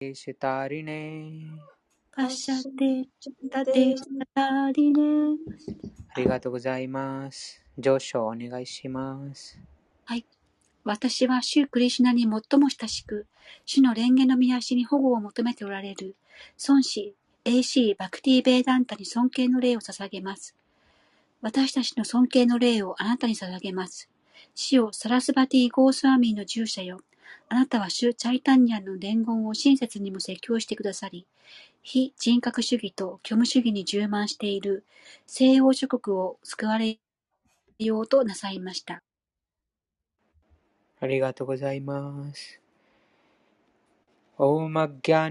シュタリネパシャテタテシャタリネありがとうございます。上昇お願いします。はい。私は主クリシュナに最も親しく、主の蓮華の御足に保護を求めておられる、孫子 AC バクティ・ベーダンタに尊敬の礼を捧げます。私たちの尊敬の礼をあなたに捧げます。死よサラスバティ・ゴースワミーの従者よ。あなたは主チャイタンニャンの伝言を親切にも説教してくださり、非人格主義と虚無主義に充満している西欧諸国を救われようとなさいました。ありがとうございます。オーマギャ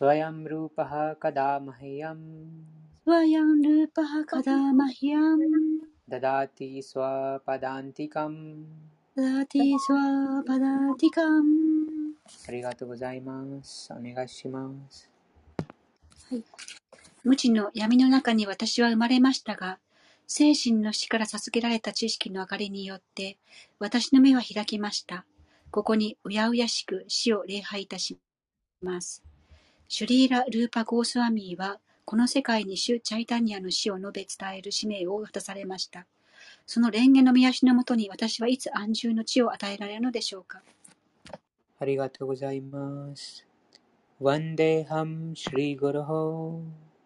स्वयं रूपः कदा मह्यं स्वयं रूपः कदा मह्यं ददाति स्वपदान्तिकं ददाति स्वपदान्तिकम् ありがとうございます。お願いします。はい。無知の闇の中に私は生まれましたが、精神の死から授けられた知識の明がりによって、私の目は開きました。ここにうやうやしく死を礼拝いたします。シュリーラ・ルーパ・ゴースワミーは、この世界に主チャイタニアの死を述べ伝える使命を果たされました。その蓮華の御足のもとに私はいつ安住の地を与えられるのでしょうか。ありがとうございます。ワンデーハムシリグルホ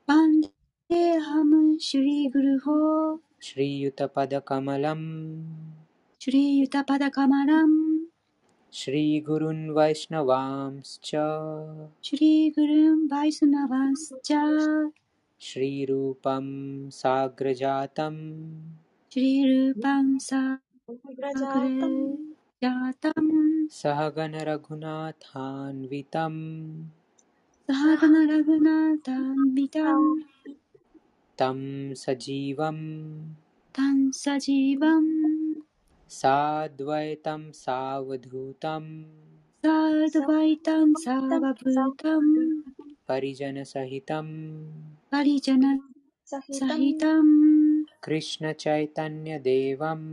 バンデーハム・シュリーグルホー、シリユタパダカマラムシュリーユタパダカマラム श्रीगुरुन् वैष्णवांश्च श्रीगुरुन् वैष्णवांश्च श्रीरूपं साग्रजातं श्रीरूपं सातं सह गनरघुनाथान्वितं तं सजीवं तं सजीवम्। साद्वैतं सावधूतम्। साद्वैतं सावभूतम् परिजन सहितं परिजन सहितं कृष्ण चैतन्यदेवम्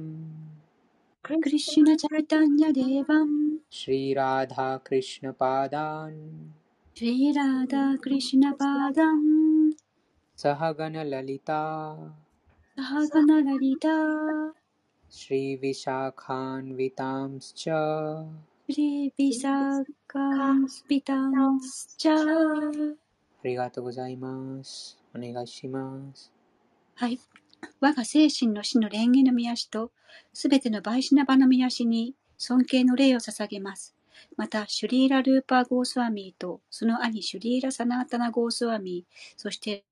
कृष्ण चैतन्यदेवं श्रीराधा कृष्णपादान् サハガナラリダー、 श्रीविशाखान्वितांश्च シリビサカンスピタンスチャー。ありがとうございます。お願いします。はい。我が精神の死の蓮華の御足と、すべてのバイシナバの御足に尊敬の礼を捧げます。また、シュリーラ・ルーパー・ゴースワミーと、その兄シュリーラ・サナータナ・ゴースワミー、そして、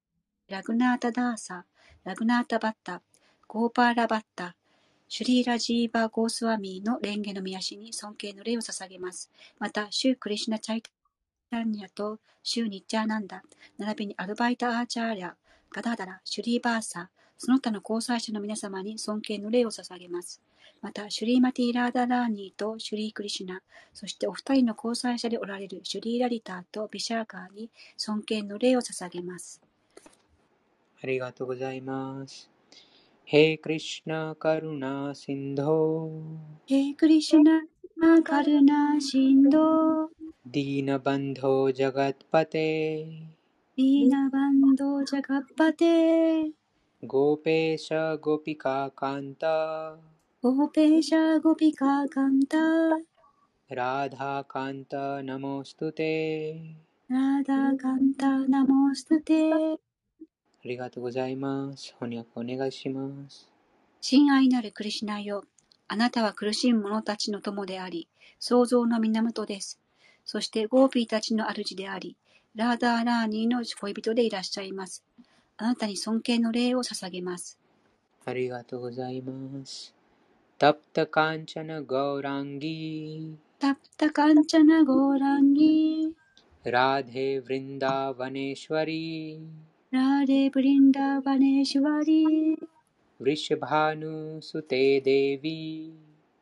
ラグナータ・ダーサ、ラグナータ・バッタ、ゴーパーラ・バッタ、 シュリーラ・ジーバー・ゴースワミーの蓮華の御足に尊敬の礼を捧げます。また、シュー・クリシュナ・チャイタニャとシュー・ニッチャーナンダ、並びにアルバイタ・アーチャーリャ、ガダダラ、シュリーバーサ、その他の交際者の皆様に尊敬の礼を捧げます。また、シュリーマティ・ラーダラーニーとシュリー・クリシュナ、そしてお二人の交際者でおられるシュリー・ラリターとビシャーカーに尊敬の礼を捧げます。ありがとうございます。へクリシュナカルナシンドヘイ・クリシュナ、カルナ・ありがとうございます。翻訳お願いします。親愛なるクリシュナよ。あなたは苦しむ者たちの友であり、創造の源です。そしてゴーピーたちの主であり、ラーダーラーニーの恋人でいらっしゃいます。あなたに尊敬の礼を捧げます。ありがとうございます。タプタカンチャナゴーランギタプタカンチャナゴーランギーラデラーデブリンダーバネシュワリーヴリシュバヌステデビ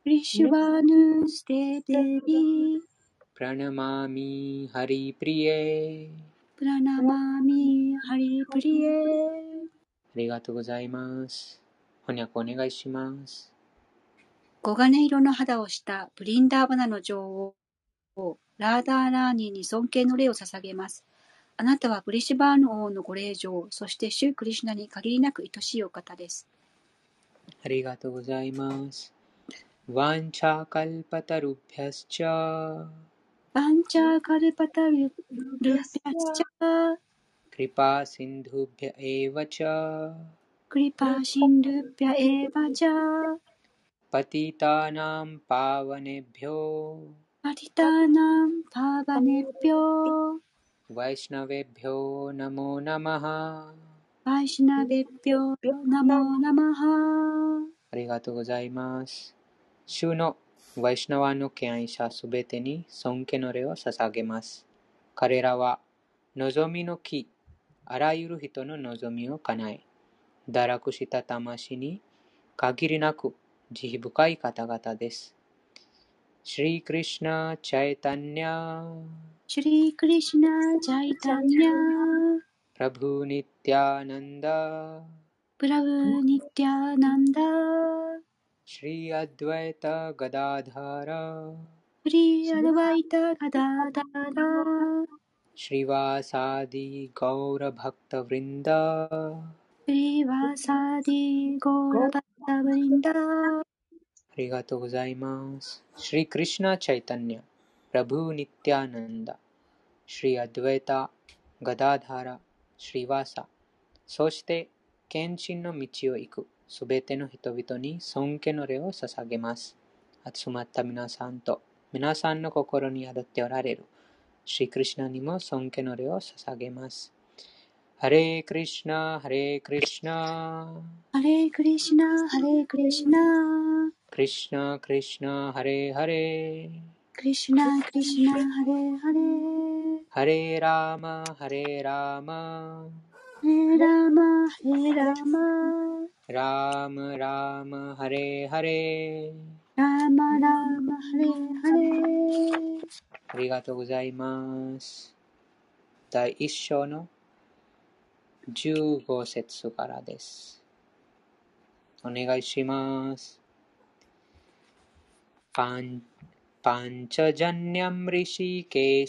クリシュバヌステデビプラナマミハリプリエプラナマミハリプリエありがとうございます。翻訳お願いします。黄金色の肌をしたブリンダーバナの女王、ラーダーラーニーに尊敬の礼を捧げます。あなたはブリシュバーヌ王のご令嬢、そしてシュークリシュナに限りなく愛しいお方です。ありがとうございます。ワンチャカルパタルピャスチャバンチャーカルパタルルピャスチャー、クリパシンドゥビャエワチャクリパーシンルピャエーバジャー、パティタナムパワネビョパティターナンパーバネピョー、ワイシナベビョナモナマハバイシナベピョー、ナモナマハありがとうございます。主のワイシナワの敬愛者すべてに尊敬の礼を捧げます。彼らは望みの木、あらゆる人の望みを叶え、堕落した魂に限りなく慈悲深い方々です。श्रीकृष्ण चैतन्या। श्रीकृष्ण चैतन्या। प्रभु नित्यानन्द। प्रभु नित्यानन्द। श्री अद्वैत गदाधार। श्री अद्वैत गदाधारा। श्रीवासादि गौरभक्तवृन्द। श्रीवासादि गौरभक्तवृन्द। りがとうございます。シリクリシナ・チャイタニャ、プラブ・ニティアナンダ、シリアドゥエタ、ガダダーラ、シリワサ、そして献身の道を行く。すべての人々に尊敬の礼を捧げます。集まった皆さんと皆さんの心に宿っておられる。シリクリシナにも尊敬の礼を捧げます。ハレークリシナ、ハレークリシナ、ハレークリシナ、ハレークリシナ、クリシュナ、クリシュナ、ハレーハレー。クリシュナ、クリシュナ、ハレーハレー、ハレーラーマ、ハレーラーマ、ハレーラマ、ハレーラマ、ラームラーム、ハレーハレー。ラーマラーマ、ハレーハレー。ありがとうございます。第一章の15節からです。お願いします。パンパンチャジャニャムリシケ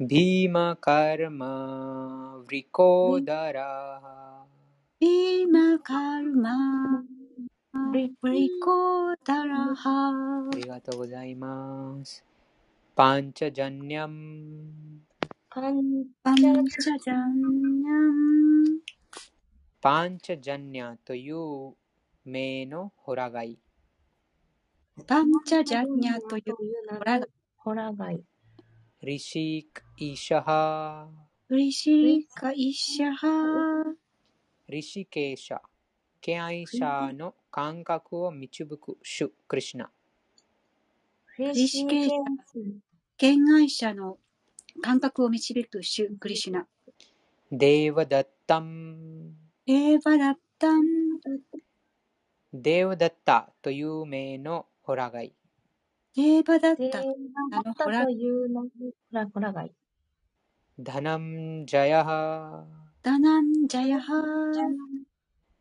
ビーマカルマヴリコダラビーマカルマリリコダラハありがとうございます。パンチャジャニャムパンパンチャジャンヤンパンチャジャニャという名のホラガイ。パンチャジャニャというホラがホラガイ。リシーク・イシャハウリシカイシャハリシケーシャの感覚を導く主クリシュナ。リシケーシャ見愛者の感覚を導く主クリシュナデーバダッタムエーバダッタンデーバダッタという名のホラガイ。エーバダッで、タなったというのホラホラガイ。ダナムジャヤハダナンジャヤハ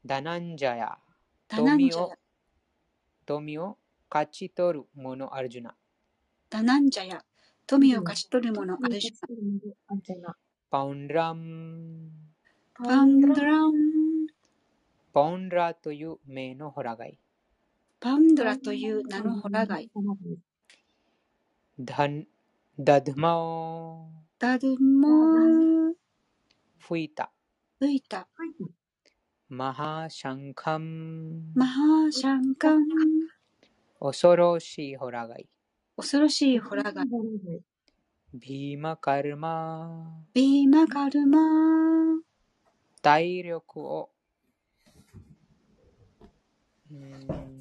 ダナンジャヤダナンジャヤ富を富を勝ち取る者アルジュナ。ダナンジャヤ富を勝ち取る者アルジュナ。パウンラムパンドランパウンラという名のホラガイ。パンドラという名のホラ貝。ダン、ダドモー。ダドモー。フいた。フいた。マハシャンカン。マハシャンカン。恐ろしいホラ貝。恐ろしいホラ貝。ビーマカルマ。ビーマカルマ。体力を。うん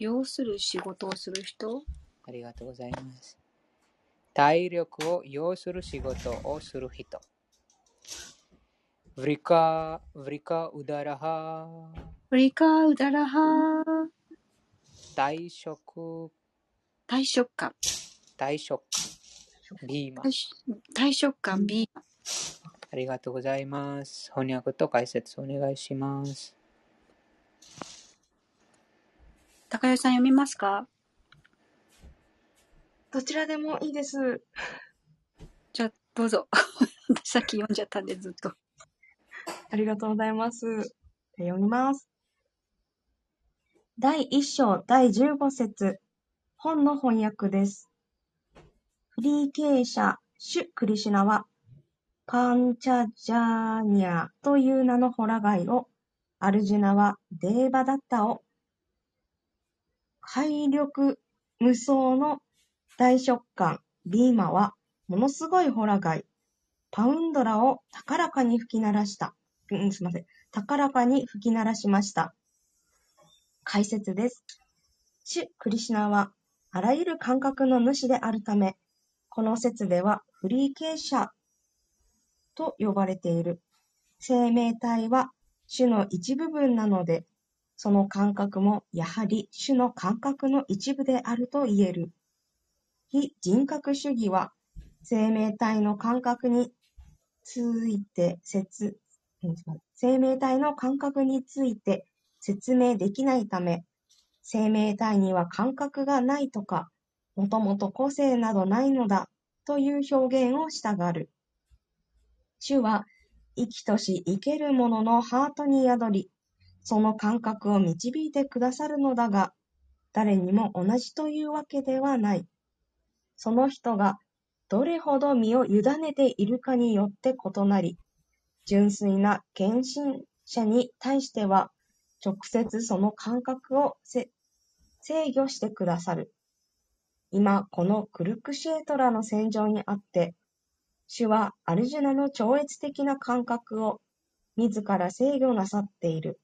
要する仕事をする人？ありがとうございます。体力を要する仕事をする人。ヴリカ、ヴリカウダラハ、フリカウダラハ大食、大食感。大食、ビーマ大。食大食感 B。ありがとうございます。翻訳と解説お願いします。高谷さん読みますか？どちらでもいいです。じゃあ、どうぞ。私さっき読んじゃったんでずっと。ありがとうございます。読みます。第1章第15節本の翻訳です。フリー経営者、シュ・クリシュナは、パンチャジャーニャという名のホラガイを、アルジュナはデーバダッタを、快力無双の大食感、ビーマは、ものすごいホラガイ、パウンドラを高らかに吹き鳴らした。うん、すみません。高らかに吹き鳴らしました。解説です。主クリシナは、あらゆる感覚の主であるため、この説ではフリーケーシャと呼ばれている。生命体は主の一部分なので、その感覚もやはり主の感覚の一部であると言える。非人格主義は生命体の感覚について説生命体の感覚について説明できないため、生命体には感覚がないとか、もともと個性などないのだという表現をしたがる。主は生きとし生けるもののハートに宿り、その感覚を導いてくださるのだが、誰にも同じというわけではない。その人がどれほど身を委ねているかによって異なり、純粋な献身者に対しては、直接その感覚を制御してくださる。今、このクルクシェートラの戦場にあって、主はアルジュナの超越的な感覚を自ら制御なさっている。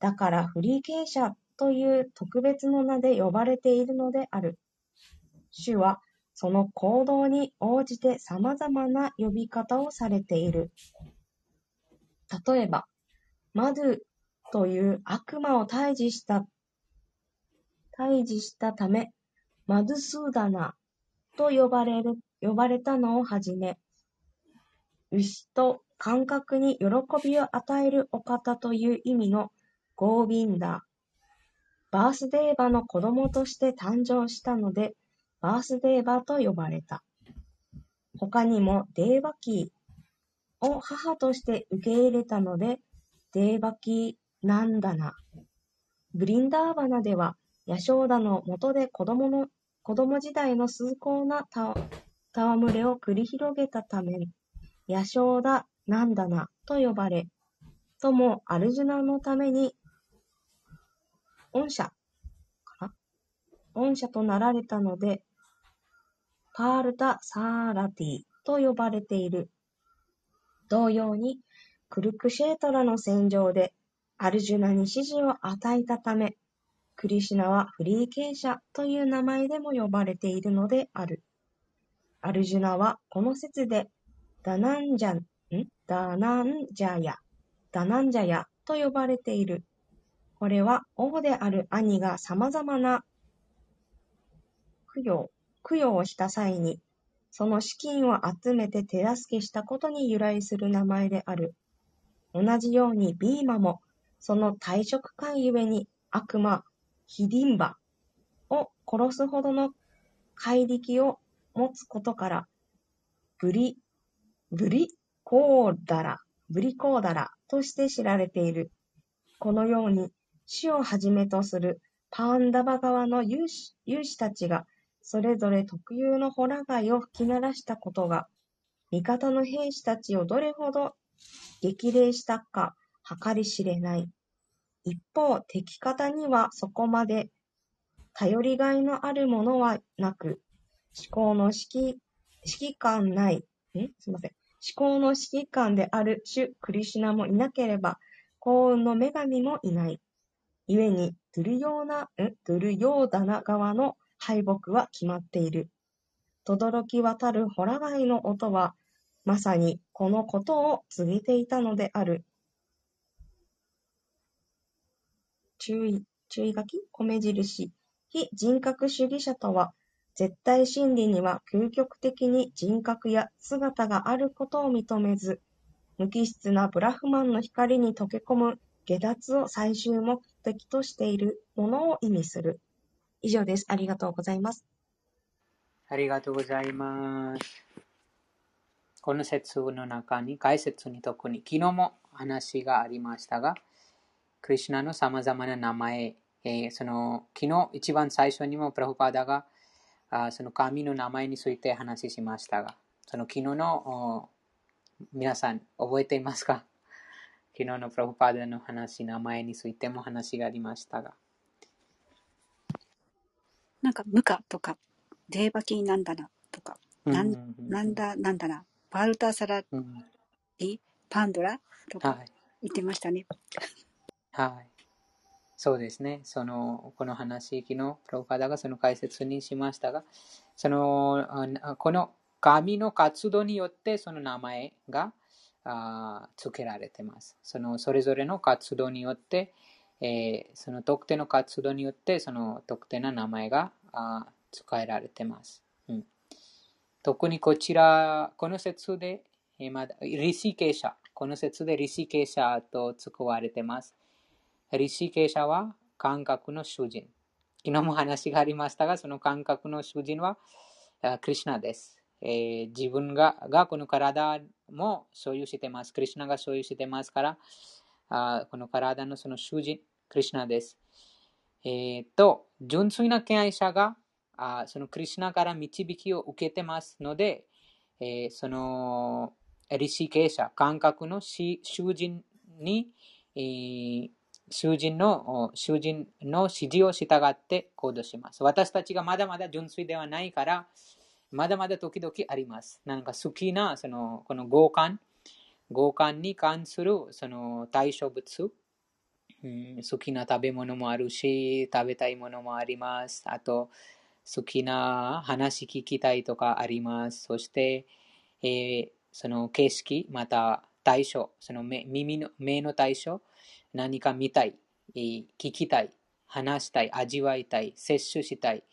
だからフリーケーシャという特別の名で呼ばれているのである。主はその行動に応じて様々な呼び方をされている。例えば、マドゥという悪魔を退治した、退治したため、マドゥスーダナと呼ばれる、呼ばれたのをはじめ、牛と感覚に喜びを与えるお方という意味のゴービンダ、バースデーバの子供として誕生したので、バースデーバと呼ばれた。他にもデーバキーを母として受け入れたので、デーバキーなんだな。ブリンダーバナでは、ヤショーダの元で子供の、子供時代の崇高なた戯れを繰り広げたため、ヤショーダなんだなと呼ばれ、ともアルジュナのために、恩赦かな？恩赦となられたので、パールタ・サーラティと呼ばれている。同様に、クルクシェートラの戦場でアルジュナに指示を与えたため、クリシナはフリーケーシャという名前でも呼ばれているのである。アルジュナはこの説でダナンジャ、ん？ダナンジャヤ、ダナンジャヤと呼ばれている。これは王である兄が様々な供養、供養をした際に、その資金を集めて手助けしたことに由来する名前である。同じようにビーマも、その退職感ゆえに悪魔、ヒディンバを殺すほどの怪力を持つことから、ブリ、ブリコーダラ、ブリコーダラとして知られている。このように、死をはじめとするパンダバ側の勇士勇士たちがそれぞれ特有のホラ貝を吹き鳴らしたことが、味方の兵士たちをどれほど激励したか計り知れない。一方、敵方にはそこまで頼りがいのあるものはなく、思考の指揮指揮官ない、ん？すみません。思考の指揮官である主クリシナもいなければ、幸運の女神もいない。故に、ドゥルヨーナ、んドゥルヨーダナ側の敗北は決まっている。轟き渡るホラ貝の音は、まさにこのことを告げていたのである。注意、注意書き米印。非人格主義者とは、絶対真理には究極的に人格や姿があることを認めず、無機質なブラフマンの光に溶け込む下脱を最終目的としているものを意味する。以上です。ありがとうございます。ありがとうございます。この説の中に、解説に特に、昨日も話がありましたが、クリュナの様々な名前、えー、その昨日一番最初にもプラフパーダがあその神の名前について話しましたが、その昨日の皆さん覚えていますか？昨日のプラフパーダの話、名前についても話がありましたが。なんか、ムカとか、デーバキーなんだなとか、なんなんだなんだな、パルタサラリ、パンドラとか言ってましたね。はい。そうですね。その、この話、昨日、プロパダがその解説にしましたが、その、この神の活動によってその名前があ付けられてます。その、それぞれの活動によって、えー、その特定の活動によって、その特定の名前があ使えられてます。うん、特にこちら、この説で、えー、まだリシケーシャ、この説でリシケーシャと使われてます。リシケーシャは感覚の主人。昨日も話がありましたが、その感覚の主人はクリュナです。えー、自分ががこの体も所有してます。クリュナが所有してますから、あこの体のその主人、クリュナです。えー、と、純粋な敬愛者があそのクリュナから導きを受けてますので、えー、そのリシケーシャ、感覚の主人に、えー、囚人の、囚人の指示を従って行動します。私たちがまだまだ純粋ではないから、まだまだ時々あります。なんか好きな、その、この強姦、強姦に関する、その対象物、うん、好きな食べ物もあるし、食べたいものもあります。あと、好きな話聞きたいとかあります。そして、えー、その景色、また対象、その目耳の目の対象、何か見たい、聞きたい、話したい、味わいたい、摂取したい、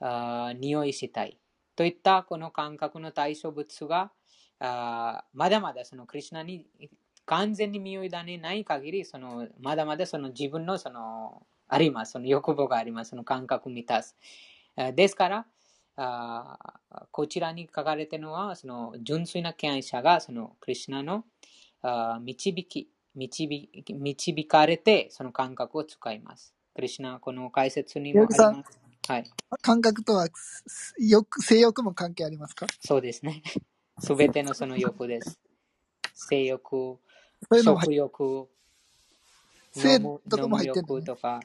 あ匂いしたい。といったこの感覚の対象物があまだまだそのクリュナに完全に身を委ねない限りそのまだまだその自分のそのあります。その欲望があります。その感覚を満たす。ですから、あこちらに書かれてるのはその純粋な敬愛者がそのクリュナのあ導き導導かれて、その感覚を使います。クリシナ、この解説にもあります。はい、感覚とは欲性欲も関係ありますか？そうですね。すべてのその欲です。性欲、食欲、性とも入ってるとか、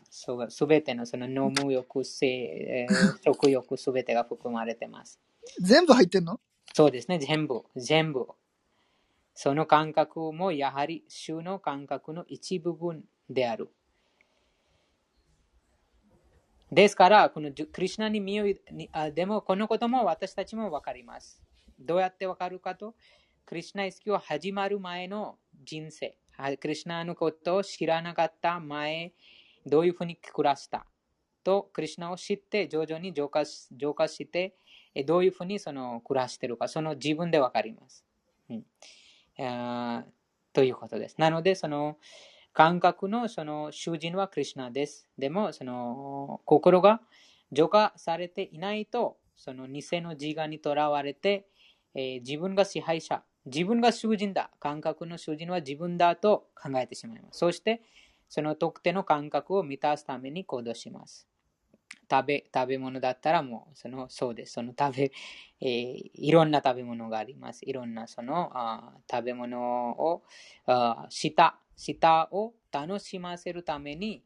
すべてのその飲む欲、性、えー、食欲すべてが含まれてます。全部入ってんの？そうですね、全部、全部。その感覚もやはり主の感覚の一部分である。ですから、このクリュナに身をでもこのことも私たちもわかります。どうやってわかるかと、クリュナ意識を始まる前の人生、クリュナのことを知らなかった前、どういうふうに暮らしたと、クリュナを知って徐々に浄化浄化して、どういうふうにその暮らしているか、その自分でわかります。うんということです。なので、その感覚のその囚人はクリュナです。でも、その心が浄化されていないと、その偽の自我にとらわれて、えー、自分が支配者、自分が囚人だ、感覚の囚人は自分だと考えてしまいます。そして、その特定の感覚を満たすために行動します。食べ食べ物だったらもうそのそうです。その食べ、えーいろんな食べ物があります。いろんなそのあ食べ物をあ舌舌を楽しませるために、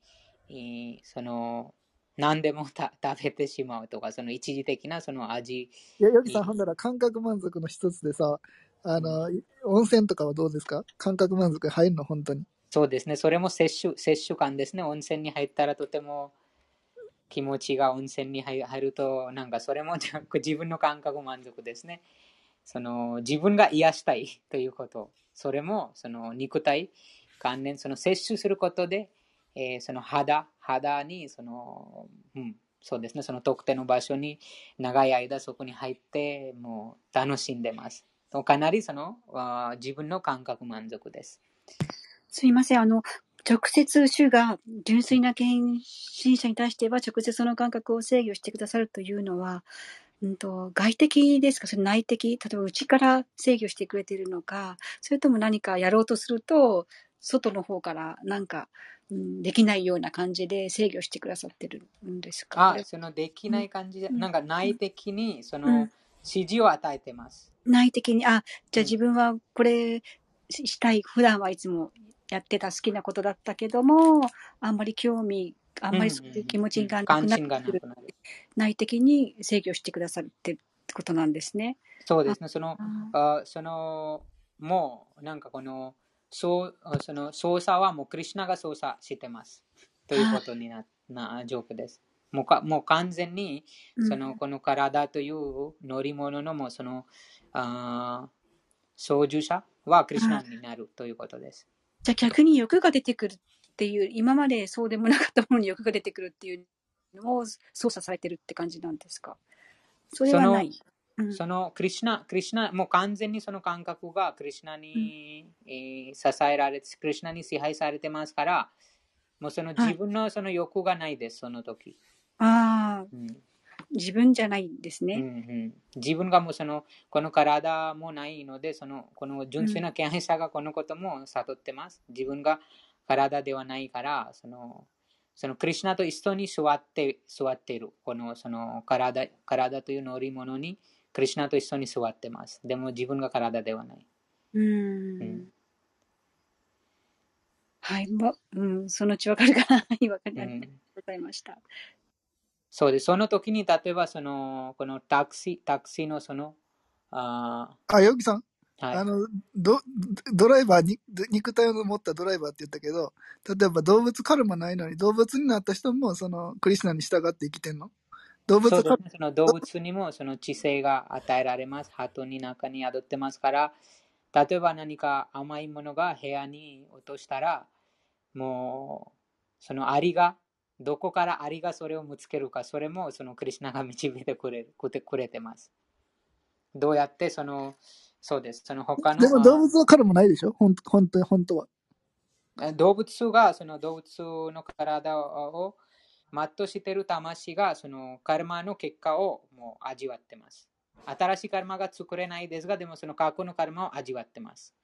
えーその何でもた 食べてしまうとか、その一時的なその味、いや、ヨギさん、ほんなら感覚満足の一つでさ、あの、温泉とかはどうですか？感覚満足入るの？本当に。そうですね。それも摂取、摂取感ですね。温泉に入ったらとても気持ちが温泉に入入ると、なんかそれも自分の感覚満足ですね。その自分が癒したいということ。それもその肉体関連、その摂取することで、えーその肌、肌にその、うん、そうですね。その特定の場所に長い間そこに入って、もう楽しんでます。かなりそのあー自分の感覚満足です。すいません。あの、直接主が純粋な献身者に対しては直接その感覚を制御してくださるというのは、うんと、外的ですか？それ内的？例えば内から制御してくれているのか、それとも何かやろうとすると、外の方からなんか、うん、できないような感じで制御してくださってるんですか？あそのできない感じで、うん。なんか内的にそうん。の指示を与えてます。内的に、あ、じゃあうん。自分はこれししたい、普段はいつもやってた好きなことだったけども、あんまり興味、あんまりそういう気持ちがなく関なってくる。内的に制御してくださってってことなんですね。そうですね。その、ああその、もう、なんかこの、そうあその操作はもうクリュナが操作してます。ということになな状況です。もうかもう完全に、うんその、この体という乗り物のもその、あー操縦者はクリュナになるということです。じゃあ逆に欲が出てくるっていう、今までそうでもなかったものに欲が出てくるっていうのを操作されてるって感じなんですか？それはない。うんそのクリシュナ、クリシュナ、もう完全にその感覚がクリシュナに、えー支えられて、クリシュナに支配されてますから、もうそのはい自分のその欲がないです、その時。ああ、うん自分じゃないんですうんうね。ん、自分がもうその、この体もないので、その、この純粋な権威者がこのことも悟ってます。自分が体ではないから、その、そのクリシュナと一緒に座って、座っている。この、その体、体という乗り物に、クリシュナと一緒に座ってます。でも自分が体ではない。うーうんん。はい、ま、うん、そのうちわかるかな。はい、わかりございました。そうです。その時に、例えばその、このタクシー、タクシーのその、ああ、ヨギさん、ーはいあの、ド、ドライバーに、肉体を持ったドライバーって言ったけど、例えば動物カルマないのに動物になった人もそのクリスナに従って生きてんの？動物そうですね。その動物にもその知性が与えられます。鳩に中に宿ってますから、例えば何か甘いものが部屋に落としたら、もう、そのアリが、どこからアリがそれを見つけるか、それもそのクリシュナが導いてくれくれくれてます。どうやってその、そうです。その他のでも動物はカルマないでしょ？本当本当は。あ動物がその動物の体を全うしている魂がそのカルマの結果をもう味わってます。新しいカルマが作れないですが、でもその過去のカルマを味わってます。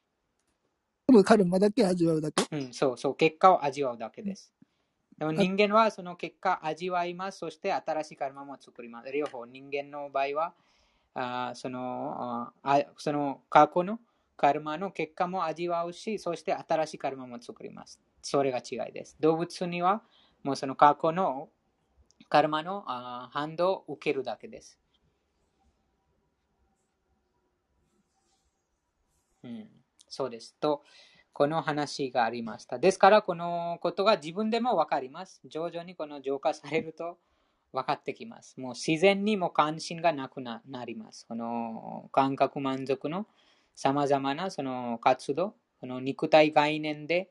カルマだけ味わうだけ？うん、そうそう、結果を味わうだけです。でも人間はその結果味わいます。そして新しいカルマも作ります。両方、人間の場合は、あそのあその過去のカルマの結果も味わうし、そして新しいカルマも作ります。それが違いです。動物にはもうその過去のカルマの反動を受けるだけです。うん、そうです。と、この話がありました。ですから、このことが自分でもわかります。徐々にこの浄化されると分かってきます。もう自然にも関心がなくなります。この感覚満足のさまざまなその活動、この肉体概念で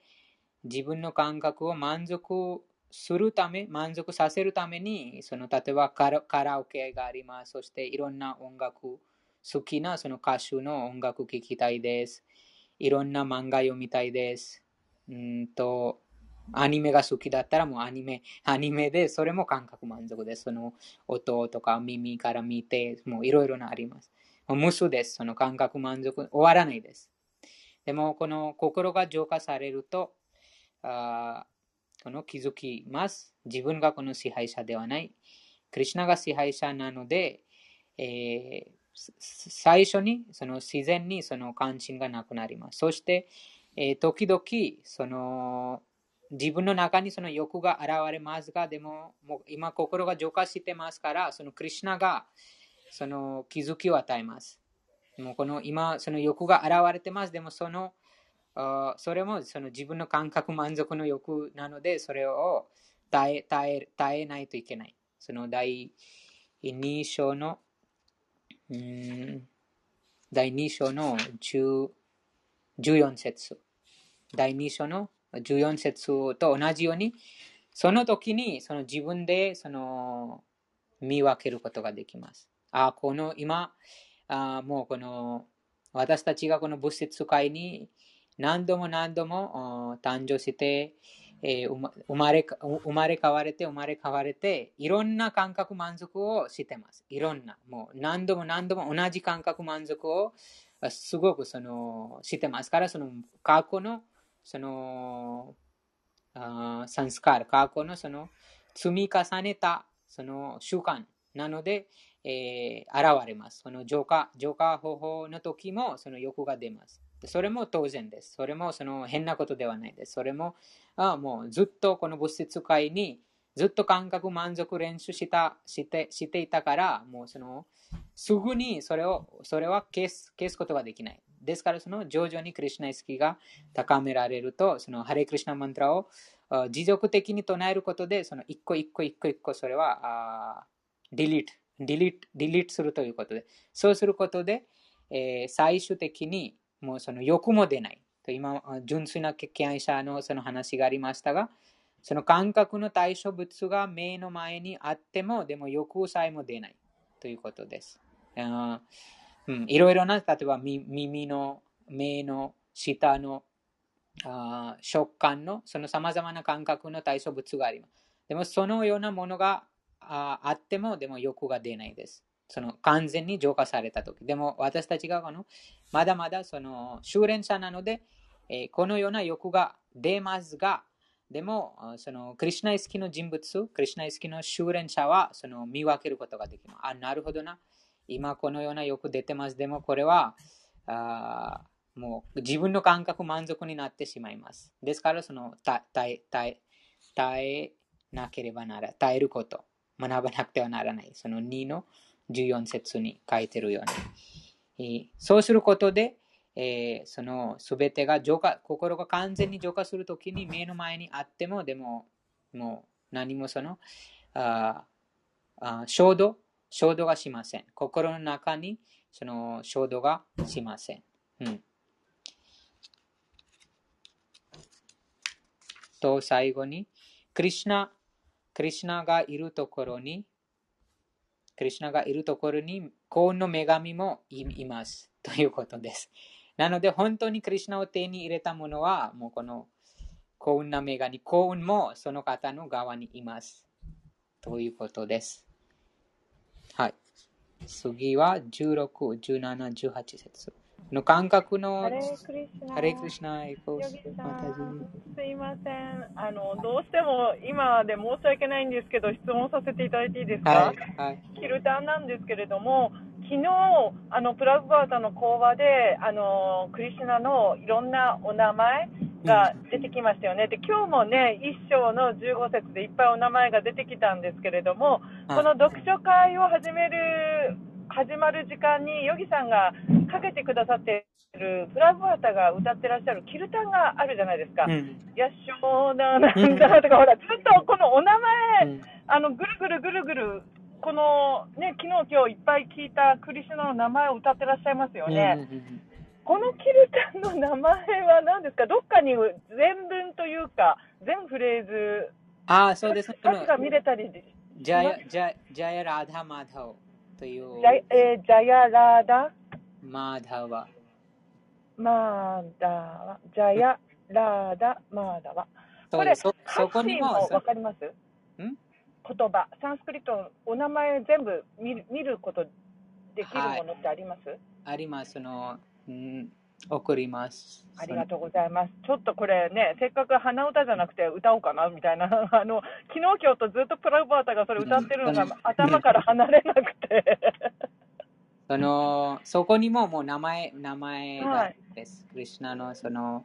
自分の感覚を満足するため、満足させるために、その例えばカラオケがあります。そしていろんな音楽、好きなその歌手の音楽聴きたいです。いろんな漫画読みたいです。うんと、アニメが好きだったらもうアニメ、アニメでそれも感覚満足です。その音とか耳から見て、もういろいろなあります。無数です。その感覚満足、終わらないです。でも、この心が浄化されると、あこの気づきます。自分がこの支配者ではない。クリシナが支配者なので、えー最初にその自然にその関心がなくなります。そして、えー、時々その自分の中にその欲が現れますが、でももう今心が浄化してますから、そのクリュナがその気づきを与えます。もうこの今その欲が現れてます。でもそのそれもその自分の感覚満足の欲なので、それを耐え耐え耐えないといけない。その第2章のうん第2章の14節第2章の14節と同じように、その時にその自分でその見分けることができます。あ、この今、あもうこの私たちがこの物質界に何度も何度も誕生して、えー、生まれ生まれ変われて生まれ変われていろんな感覚満足をしてます。いろんなもう何度も何度も同じ感覚満足をすごくそのしてますからその過去のそのあサンスカール過去のその積み重ねたその習慣なので、えー、現れます。その浄化浄化方法の時もその欲が出ます。それも当然です。それもその変なことではないです。それもあもうずっとこの物質界にずっと感覚満足練習したしてしていたから、もうそのすぐにそれをそれは消す消すことができない。ですから、その徐々にクリュナ意識が高められると、そのハレクリュナマントラを持続的に唱えることで、その一個一個一個一個それはディリート、ディリート、ディリートするということで、そうすることで、えー、最終的にもうその欲も出ない。と今、純粋な敬愛者のその話がありましたが、その感覚の対象物が目の前にあっても、でも欲さえも出ないということです。うん、いろいろな、例えば耳の、目の、舌の、あ食感の、その様々な感覚の対象物があります。でも、そのようなものがあっても、でも欲が出ないです。その完全に浄化されたとき。でも、私たちがこの、まだまだその修練者なので、えー、このような欲が出ますが、でも、そのクリュナイスキの人物、クリュナイスキの修練者はその見分けることができます。あ、なるほどな。今このようなよく出てます。でもこれはあもう自分の感覚満足になってしまいます。ですからその耐え耐耐えなければなら耐えること、学ばなくてはならない。その2の14節に書いてるように。そうすることで、えー、そのすべてが浄化、心が完全に浄化するときに目の前にあっても、でも、もう何もその、ああ衝動衝動がしません。心の中にその衝動がしません。うん。と、最後に、クリシナ、クリシナがいるところに、クリシナがいるところに幸運の女神もいます。ということです。なので、本当にクリシナを手に入れたものは、もうこの幸運な女神、幸運もその方の側にいます。ということです。はい。次は16、17、18節。の感覚の、ハレクリシナ、エコすいません。あの。どうしても今で申し訳ないんですけど、質問させていただいていいですか、はいはい、キルタンなんですけれども、昨日、あのプラグバータの講話で、あのクリシナのいろんなお名前、が出てきましたよね。で、今日もね、一章の15節でいっぱいお名前が出てきたんですけれども、この読書会を始める、始まる時間に、ヨギさんがかけてくださっている、プラグワータが歌ってらっしゃるキルタンがあるじゃないですか。うん、やっしょうな、なんだとか、ほら、ずっとこのお名前、うん、あの、ぐるぐるぐるぐる、このね、昨日今日いっぱい聞いたクリスナの名前を歌ってらっしゃいますよね。うんこのキルタンの名前は何ですか？どっかに全文というか、全フレーズ、ああ、そうです。歌詞が見れたりジャヤ、ジャヤラダマダウという。ジャ,、えー、ジャヤラダ？マダワ。マダワ。ジャヤラダマダワ。これ、そそこにもわかります？ん？言葉、サンスクリットのお名前全部見る見ることできるものってあります、はい、あります。そのうん送ります。ありがとうございます。ちょっとこれね、せっかく鼻歌じゃなくて歌おうかなみたいな、あの昨日今日とずっとプラグバータがそれ歌ってるのが頭から離れなくてその、そこにももう名前、名前がです。はい、クリュナのその、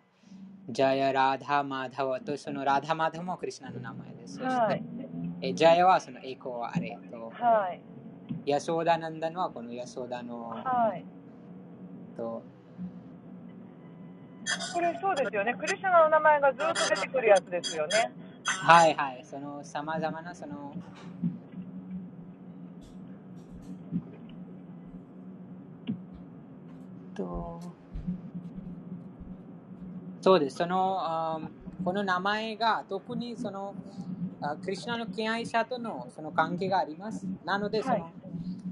ジャヤ・ラダ・マダワとそのラダ・マダもクリュナの名前です。はい、えジャヤはその栄光はあれと、はい、ヤソーダ・ナンダンはこのヤソーダの、はい、とこれそうですよね。クリスナの名前がずっと出てくるやつですよね。はいはい。そのさまざまなそのとそうです。そのあこの名前が特にそのクリスナの敬愛者とのその関係があります。なのでその、はい、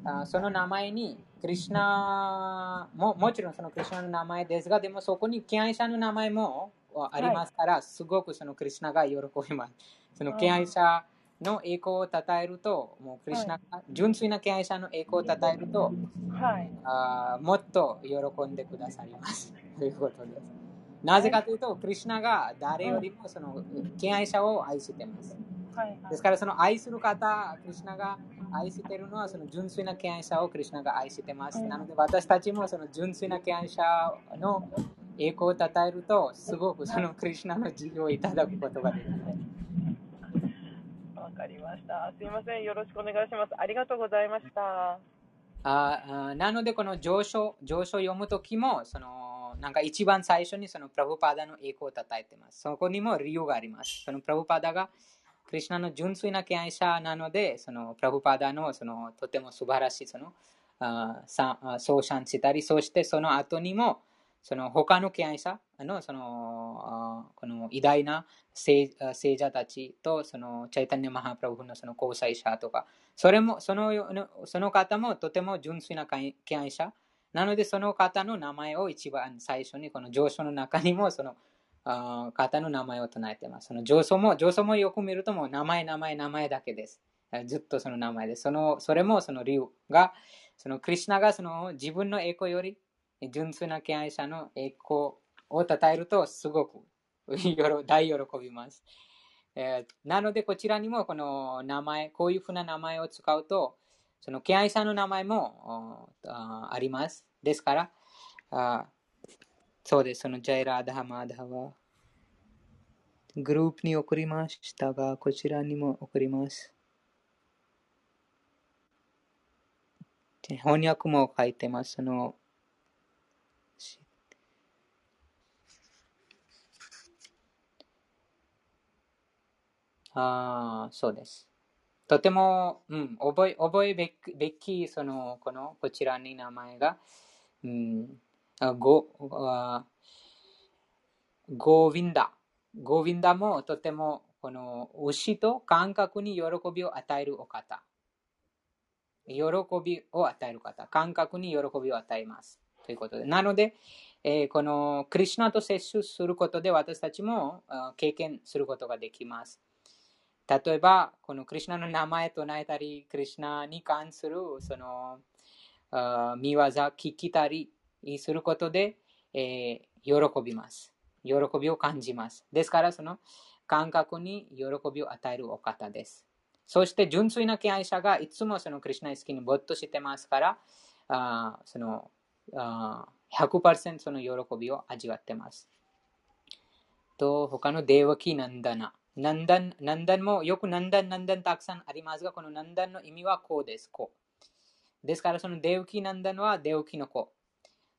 あその名前にクリュナも、もちろんそのクリュナの名前ですが、でもそこに敬愛者の名前もありますから、はい、すごくそのクリュナが喜びます。その敬愛者の栄光を称えると、もうクリュナが、純粋な敬愛者の栄光を称えると、はい、あもっと喜んでくださります。ということです。なぜかというと、クリュナが誰よりもその敬愛者を愛しています。ですから、その愛する方、クリュナが愛しているのはその純粋な敬愛者をクリュナが愛しています。なので私たちもその純粋な敬愛者の栄光を称えると、すごくそのクリュナの授業をいただくことができます。かりました。すいません。よろしくお願いします。ありがとうございました。あなので、この上昇、上昇を読むときも、その、なんか一番最初にそのプラブパダの栄光を称えてます。そこにも理由があります。そのプラブパダがクリュナの純粋な敬愛者なので、そのプラブパダのそのとても素晴らしいそのあ奏者したり、そしてその後にも、その他の敬愛者のそのこの偉大な聖聖者たちとそのチャイタニア・マハプラブのその交際者とか、それもそのその方もとても純粋な敬愛者なので、その方の名前を一番最初にこの上昇の中にもその方の名前を唱えています。その上層も、上層もよく見るともう名前、名前、名前だけです。ずっとその名前です。そのそれもその理由が、そのクリュナがその自分の栄光より純粋な敬愛者の栄光を称えるとすごく 大喜びます。えー、なのでこちらにもこの名前、こういうふうな名前を使うと、その敬愛者の名前もあります。ですから、あそうです。そのジャイラーダハマアダハはグループに送りましたが、こちらにも送ります。翻訳も書いてます。そのああ、そうです。とても、うん、覚え覚えべき、その、この、こちらに名前が、うん、ゴゴーヴィンダ。ゴーヴィンダもとてもこの牛と感覚に喜びを与えるお方。喜びを与える方。感覚に喜びを与えます。ということで。なので、えー、このクリュナと接触することで私たちも経験することができます。例えば、このクリュナの名前唱えたり、クリュナに関するその見業聞きたり、することで、えー、喜びます。喜びを感じます。ですから、その感覚に喜びを与えるお方です。そして、純粋な敬愛者がいつもそのクリュナイスキに没頭してますから、あそのあ100%その喜びを味わってます。と、他のデーワキーナンダナ。ナンダン、ナンダンもよくナンダン、ナンダンたくさんありますが、このナンダンの意味はこうです。こう。ですから、そのデウキナンダンはデウキの子。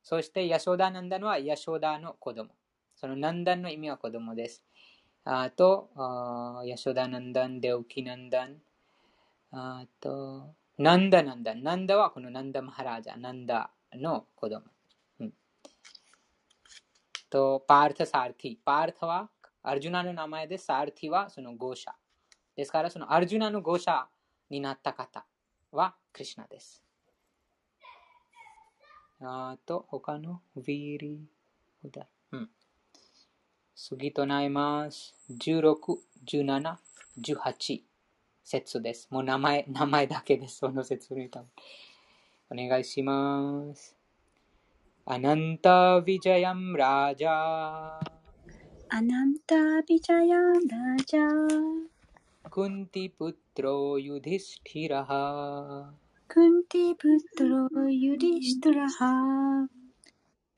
そして、ヤショダナンダンはヤショダの子供。そのナンダンの意味は子供です。あと、ヤショダナンダン、デウキナンダン。あと、ナンダナンダン。ナンダはこのナンダマハラジャ、ナンダの子供。うん、と、パータサーティ。パータはアルジュナの名前でサルティはそのゴシャ。ですから、そのアルジュナのゴシャになった方はクリシナです。あと、他のヴィリーダ。うん。次となります。16、17、18節です。もう名前、名前だけです。その説明多分。お願いします。アナンタ・ヴィジャヤム・ラジャー。राजा अनन्तविजयं राजा कुन्तिपुत्रो युधिष्ठिरः। कुन्तिपुत्रो युधिष्ठिरः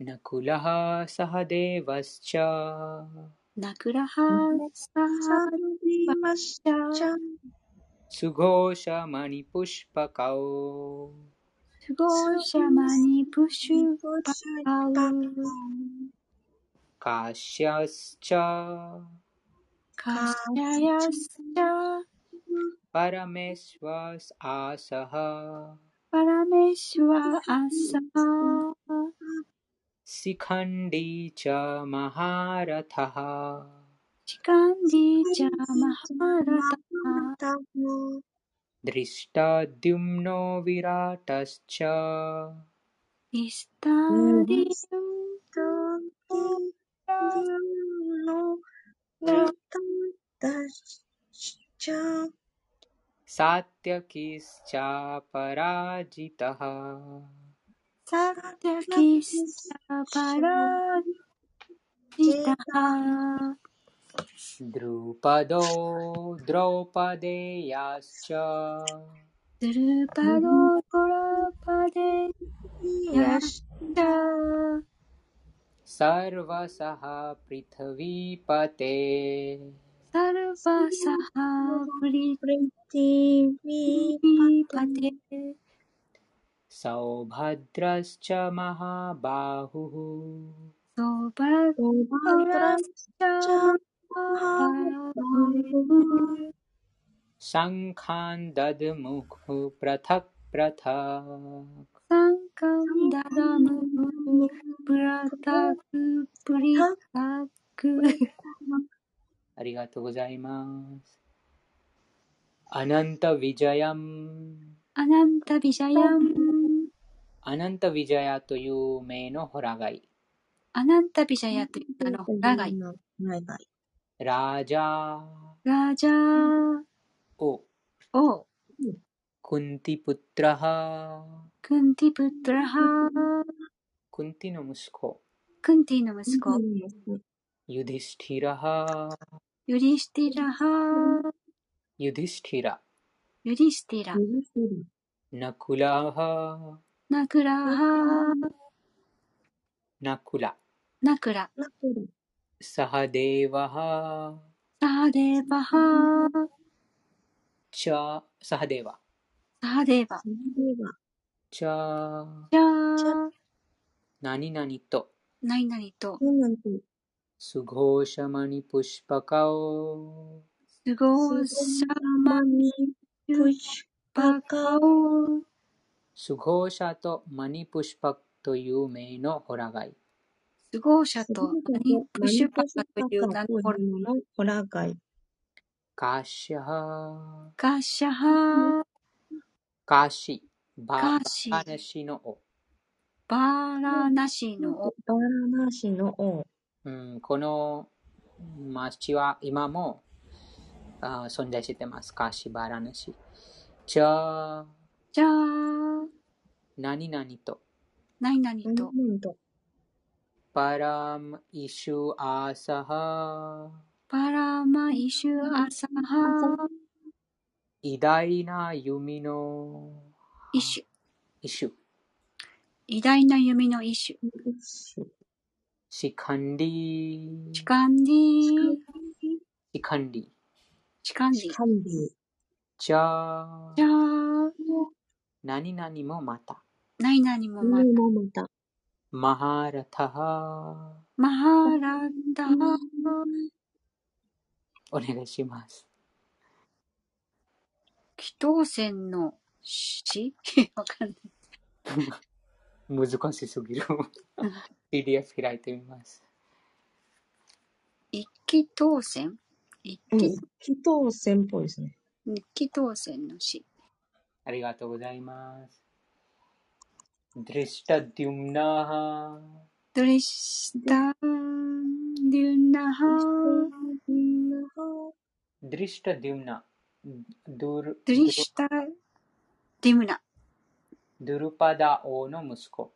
नकुलः सहदेवश्च नकुलः सहदेवश्च सुघोषमणिपुष्पकौ। सुघोषमणिपुष्पकौ। काश्यश्च। परमेश्वस आसः। परमेश्वर शिखण्डी च महारथः। शिखण्डी च महारथः। दृष्टद्युम्नो विराटश्च। इष्टादिषु सात्यकिश्चापराजितः सात्यकिश्चापराजितः द्रुपदो द्रौपदेयाश्च। द्रुपदो द्रौपदेयाश्च। सर्वसः पृथ्वीपते सर्वसः पृथिवीपते सौभद्रश्च महाबाहुः। शङ्खान् दद्मुः पृथक् पृथक्। カンダダムブラタクプリタク。ありがとうございます。アナンタ・ヴィジャヤムアナンタ・ヴィジャヤムアナンタ・ヴィジャヤという名のホラガイ。アナンタ・ヴィジャヤという名のホラガイ。ラジャー。ラジャー。お。お。クンティプトラハクンティプトラハクンティの息子。クンティの息子ユディスティラハ。ユディスティラハユディスティラ。ユディスティラナクラハ。ナクラハナクラ。ナクラサハデーワハ。サハデーバハチャサハデーワ。サハデーバチャじゃー何々と。何々とスゴーシャマニプシパカオ。すごしゃまにパカオスゴーシャとマニプシパクという名のホラガイ。すごしゃとマニプシュパカという名のホラガイ。カーシャハ。ガシャーシ。バカーラシのお。バーラナシのバラナシの王。うん、この町は今もあ存在してます。カーシ、バラナシ。じゃあ、じゃー何々と。何々とと。パラムイシュアサハ。パラマイシュアサハ偉大な弓のイシュ一種。偉大な弓の一種シカンリチカンディシカンリチカンディハンディ。じゃあじゃ、ー何々もまた。何々もま何もまた。マハラタハ。マハラダお願いします。祈祷戦の詩 わかんない。難しすぎる。PDF 開いてみます。一気当選？一うん気、。祈祷戦っぽいですね。一気当選の詩。ありがとうございます。ドリシタディムナ。ドゥルパダ王の息子。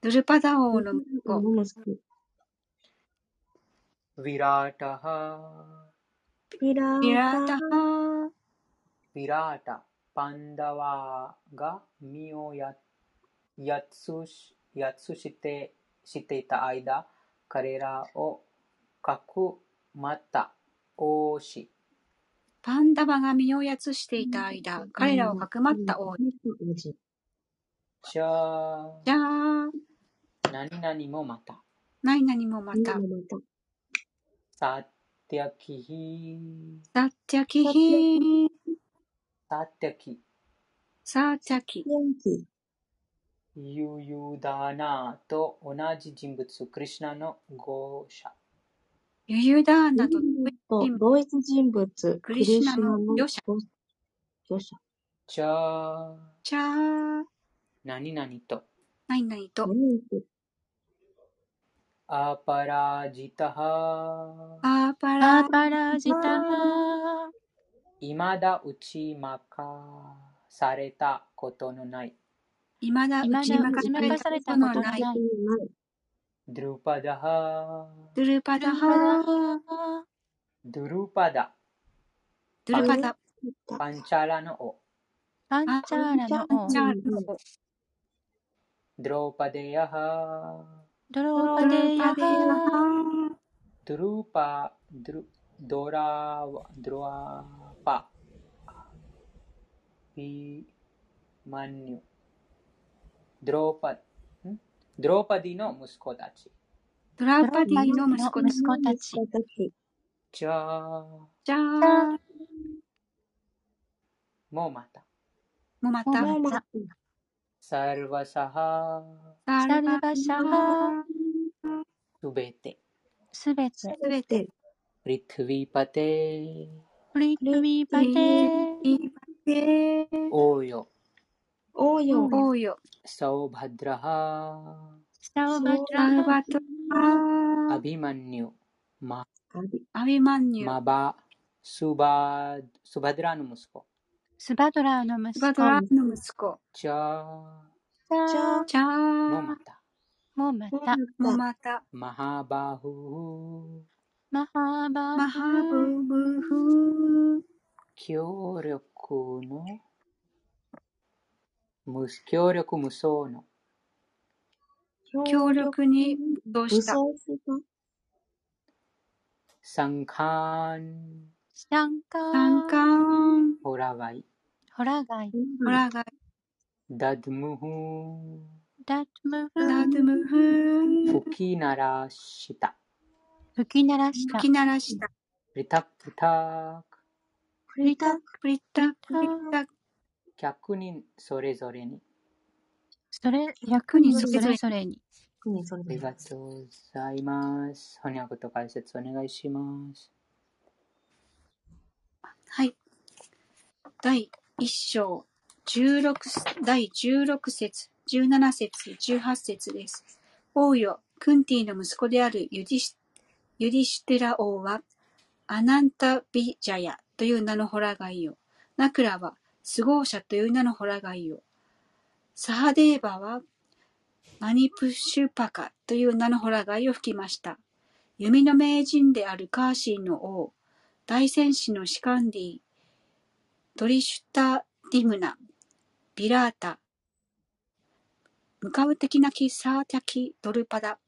ドゥルパダ王の息子。ウィラータハー。ウィラータハー。ウィラータ、パンダワが身をややつしやつしてしていた間、彼らをかくまった王子パンダバが身をやつしていた間、彼らをかくまった王。王子。じゃあ、じゃあ、何々もまた。何々もまた、また。サティアキヒ、サッチャキヒサティアキ、サーチャキ、元気。ユユダーナと同じ人物、クリシナの語者。ユユダーナとと同一人物、クリシュナのクリ魚者。魚者。じゃあ、チャー、何々と。何々と。アパラジタハ、アーパアラー。パラジタハいまだ打ち負かされたことのない。い。まだ打ち負かされたことのない、ドゥルパダハ、ドゥルパダハ、ドゥルパダ、ドゥルパダ、パンチャラの王。パンチャーラの王チャールの王、ドロパデヤハ、ドロードゥパデヤルパデヤハハ、ドゥルパ、ドゥルドラワ、ドロワパ、ピマンニュ、ドロパ、んドロパディの息子たち。ドラウパディの息子たち。じゃあ、じゃあ、もうまた。もまた、もうまた。サルバサハ、ササルバシャハすべて。すべて。すべて、プリトゥヴィパテ、プリトゥビパテイパテ、王よ、王よ。王よ、サオバドラハ、サオバトラサルバトラアビマンニュ、マアビ。マンニュ、マバ、スバ、スバドラの息子。スバドラーの息スバド子。ラの息子、じゃあ、じゃあ、じゃあもうま、た。もうまた。もまた、マハバフ、マハーバーマハブブフ、協力の、無協力無双の。協力にどうした。三冠三冠ン。サンカー。ホラガイ。ホラガイ。ホラガイ。ダドムフー。ダドムフー。ダドムフー。吹き鳴らした。吹き鳴らした。吹き鳴らした。プリタップタ。プリタック、プリタッ、プリタ。100人それぞれに。それ、100人それぞれに。ありがとうございます。翻訳と解説お願いします。はい。第1章、16第16節、17節、18節です。王よ、クンティの息子であるユディシユディシテラ王は、アナンタ・ビジャヤという名のホラガイよ、ナクラはスゴーシャという名のホラガイを、サハデーバは、マニプシュパカという名のホラガイを吹きました。弓の名人であるカーシーの王、大戦士のシカンディ、ドリシュタ・ディムナ、ビラータ、無顔的なキサーテキ・ドルパダ、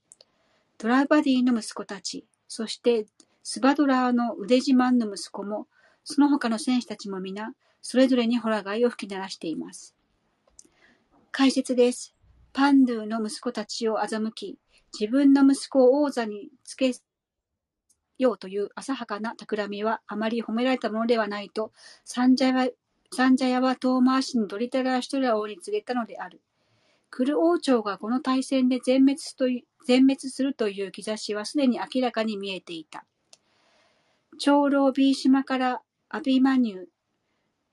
ドラバディの息子たち、そしてスバドラーの腕自慢の息子も、その他の戦士たちも皆、それぞれにホラガイを吹き鳴らしています。解説です。パンドゥの息子たちを欺き、自分の息子を王座につけようという浅はかな企みはあまり褒められたものではないと、サンジャヤサンジャヤは遠回しにドリタラシトラ王に告げたのである。クル王朝がこの大戦で全滅と全滅するという兆しはすでに明らかに見えていた。長老ビーシマからアビマニュー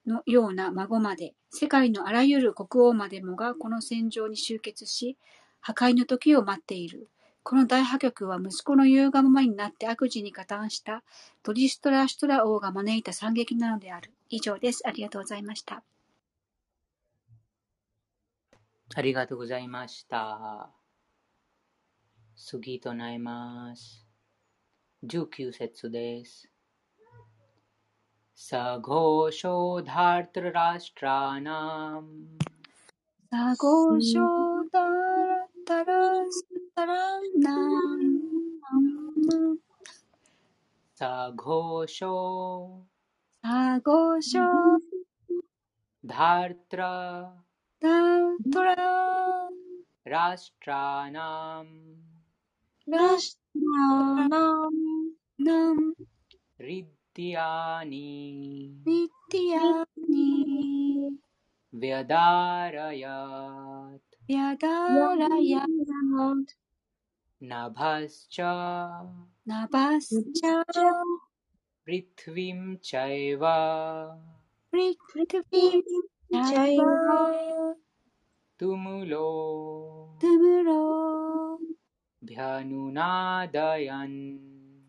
のような孫まで、世界のあらゆる国王までもがこの戦場に集結し、破壊の時を待っている。この大破局は息子の言うがままになって悪事に加担したドリストラ・シュトラ王が招いた惨劇なのである。以上です。ありがとうございました。ありがとうございました。次となります。19節です。सघोषोधार्तराष्ट्राणाम्। सघोषोधार्तराष्ट्राणाम्। सघोषो सघोषो धार्त्र धार्त्र राष्ट्राणाम् राष्ट्राणाम् रिद्यानि नित्यानि। व्यदारयत्। व्यदारयत्। नभश्च नभश्च पृथ्वीं चैव। पृथ्वीं चैव। तुमुलो। तुमुलो। भ्यनुनादयन्।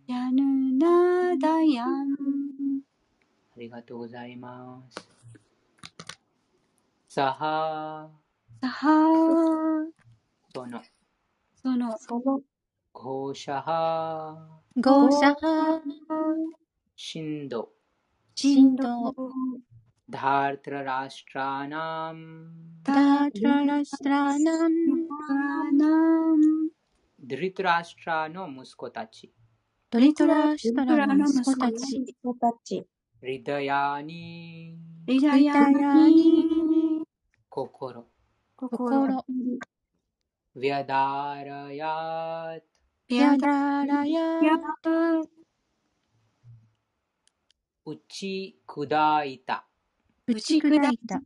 やぬなだやん。ありがとうございます。さは、さは、その、その、その、ゴーシャハ、ゴーシャハ、振動、振動、ダートラドリトラシトラの息子たち。ドリトラシトラの息子たち。リダヤニリダヤニ心。心。ヴィアダーラヤー。ヴィアダーラヤー。打ち砕いた。打ち砕いた。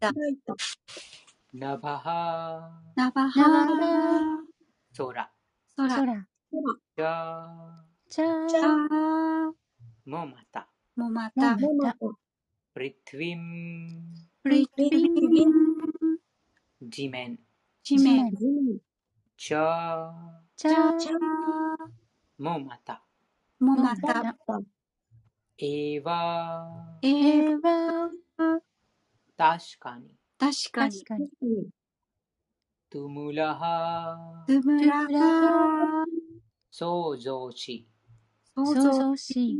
ナバハナバハ空。空。空じゃじゃあ、もまた、もまた、プリトゥィン、プリトゥィン、地面、地面、ちゃちゃもまた、もまた、えわ、えわ、確かに、確かに、トゥムラハ、トゥムラハ、創造し、創造し、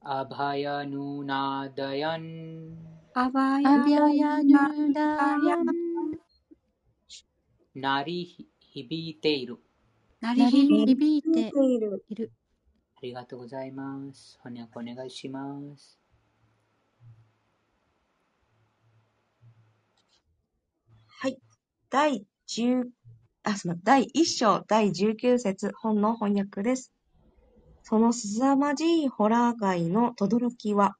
アバヤヌナダヤン、アバヤヌダヤン、鳴り響いている。鳴り響いている。ありがとうございます。翻訳お願いします。はい。第10、あ、すみません。第1章第19節本の翻訳です。その凄まじいホラー街の轟は、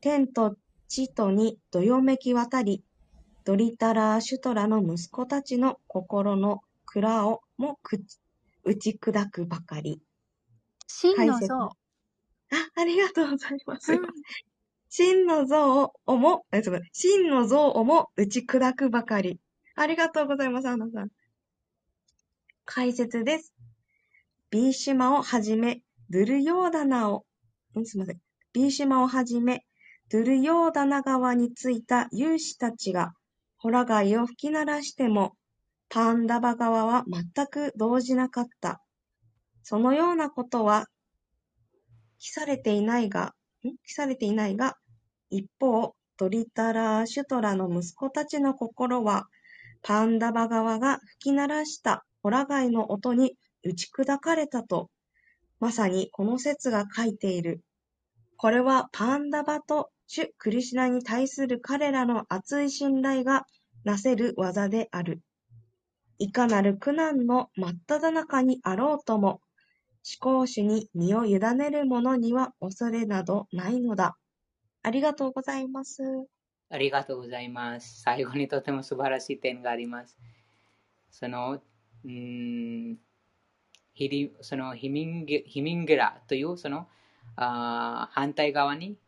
天と地とにどよめき渡り、ドリタラーシュトラの息子たちの心の蔵をも打ち砕くばかり。真の像。あ、ありがとうございます。うん、真の像をも、真の像をも打ち砕くばかり。ありがとうございます、アナさん。解説です。ビーシュマをはじめ、ドゥルヨーダナを、すみません。ビーシマをはじめ、ドゥルヨーダナ川に着いた勇士たちが、ホラ貝を吹き鳴らしても、パンダバ川は全く動じなかった。そのようなことは、記されていないが、記されていないが、一方、ドリタラーシュトラの息子たちの心は、パンダバ川が吹き鳴らしたホラ貝の音に打ち砕かれたとまさにこの説が書いている。これはパンダバと主クリシュナに対する彼らの熱い信頼がなせる技である。いかなる苦難の真っ只中にあろうとも、思考主に身を委ねる者には恐れなどないのだ。ありがとうございます。ありがとうございます。最後にとても素晴らしい点があります。その、うんヒリそのヒミンゲヒミンゲラというそのあ反対側に、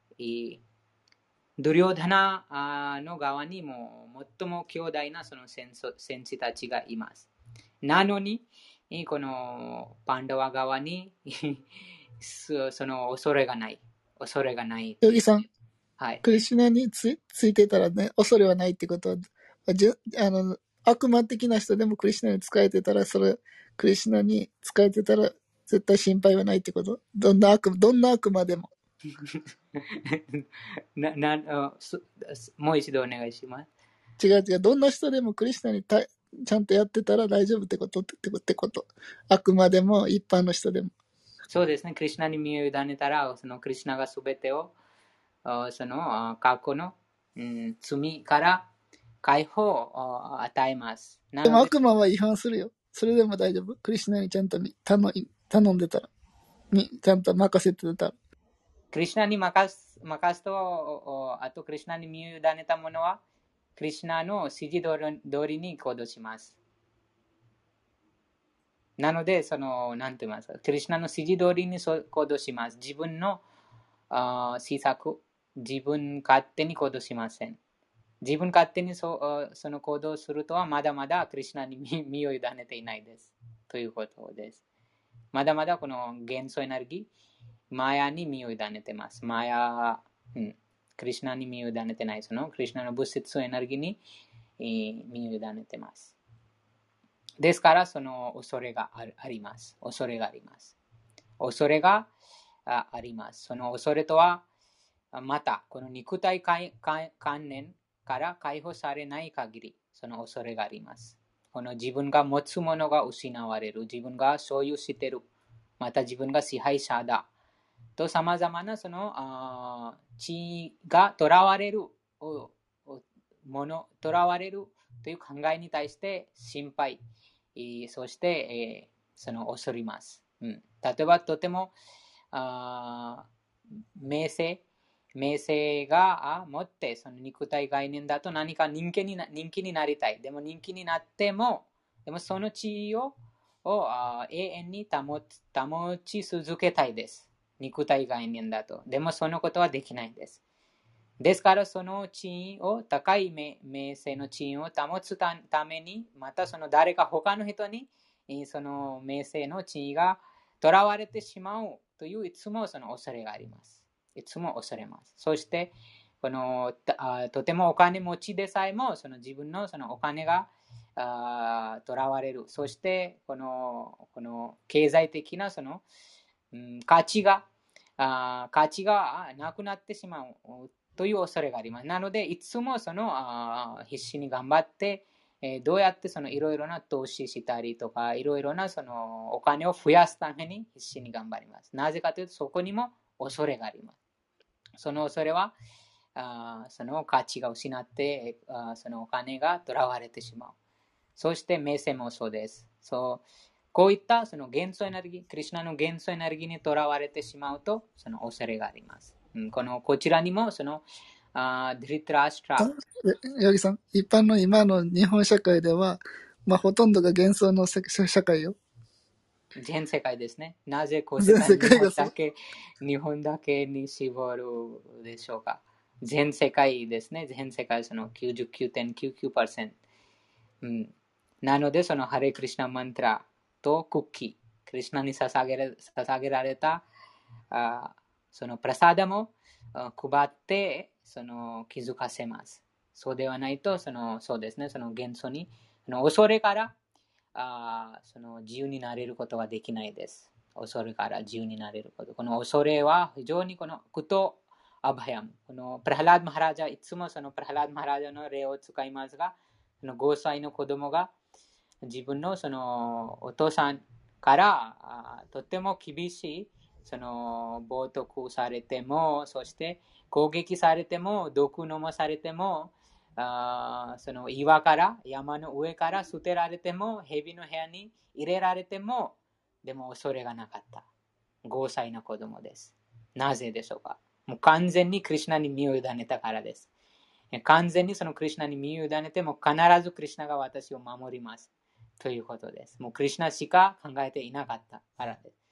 ドリオダナの側にも最も強大なその戦戦士たちがいます。なのに、このパンダワ側にその恐れがない。恐れがない。ヨギさん、はい、クリシュナにつついてたらね、恐れはないってことは、じあの悪魔的な人でもクリシュナに仕えてたら、それクリシナに使えてたら絶対心配はないってこと？どんな悪、どんな悪魔でも。ななもう一度お願いします。違う違う。どんな人でもクリスナにたちゃんとやってたら大丈夫ってこと？ってこと。悪魔でも一般の人でも。そうですね。クリスナに身を委ねたら、そのクリスナがすべてを、その過去の、うん、罪から解放を与えます。でも悪魔は違反するよ。それでも大丈夫？クリスナにちゃんと頼頼んでたら。にちゃんと任せてたら。クリスナに任す任すと、あとクリスナに身を委ねたものは、クリスナの指示通りに行動します。なので、その、なんて言いますか、クリスナの指示通りに行動します。自分の施策、自分勝手に行動しません。自分勝手にそその行動するとはまだまだクリスナに身を委ねていないです。ということです。まだまだこの元素エネルギー、マヤに身を委ねてます。マヤ、うん、クリュナに身を委ねてない、そのクリュナの物質エネルギーに身を委ねてます。ですから、その恐れがあります。恐れがあります。恐れがあります。その恐れとは、また、この肉体観念から解放されない限り、その恐れがあります。この自分が持つものが失われる、自分が所有している、また自分が支配者だ、と様々なその地が囚われる。もの、囚われる。という考えに対して心配、そして、えその恐れます。うん、例えば、とてもあ名声、名声が持って、その肉体概念だと何か人気にな人気になりたい。でも人気になっても、でもその地位をを永遠に保保ち続けたいです。肉体概念だと。でもそのことはできないんです。ですからその地位を、高い名声の地位を保つために、またその誰か他の人にその名声の地位が囚われてしまうといういつもその恐れがあります。いつも恐れます。そして、このとてもお金持ちでさえもその自分のそのお金がとらわれる。そしてこのこの経済的なその、うん、価値があ価値がなくなってしまうという恐れがあります。なので、いつもそのあ必死に頑張って、えー、どうやっていろいろな投資したりとか、いろいろなそのお金を増やすために必死に頑張ります。なぜかというと、そこにも恐れがあります。その恐れは、あその価値が失ってあ、そのお金がとらわれてしまう。そして、名声もそうです。そうこういったその元素エネルギー、クリュナの元素エネルギーにとらわれてしまうと、その恐れがあります。うん、このこちらにも、その、あドリトラストラ。八木さん、一般の今の日本社会では、まあ、ほとんどが幻想の社会よ。全世界ですね。なぜこう日本だけ、日本だけに絞るでしょうか。全世界ですね。全世界その99.99%。うん、なので、そのハレクリシナマントラとクッキー、クリシナに捧げ捧げられたあそのプラサダも配ってその気づかせます。そうではないと、そのそうですね、その元素にその恐れからあその自由になれることはできないです。恐れから自由になれること。この恐れは非常にこのクトアバヤム。このプラハラード・マハラジャ、いつもそのプラハラード・マハラジャの例を使いますが、その5歳の子供が自分のそのお父さんからあとても厳しいその冒涜されても、そして攻撃されても、毒飲まされても、あその岩から山の上から捨てられても蛇の部屋に入れられてもでも恐れがなかった。5歳の子供です。なぜでしょうか？もう完全にクリュナに身を委ねたからです。完全にそのクリュナに身を委ねても必ずクリュナが私を守ります。ということです。もうクリュナしか考えていなかった。からです。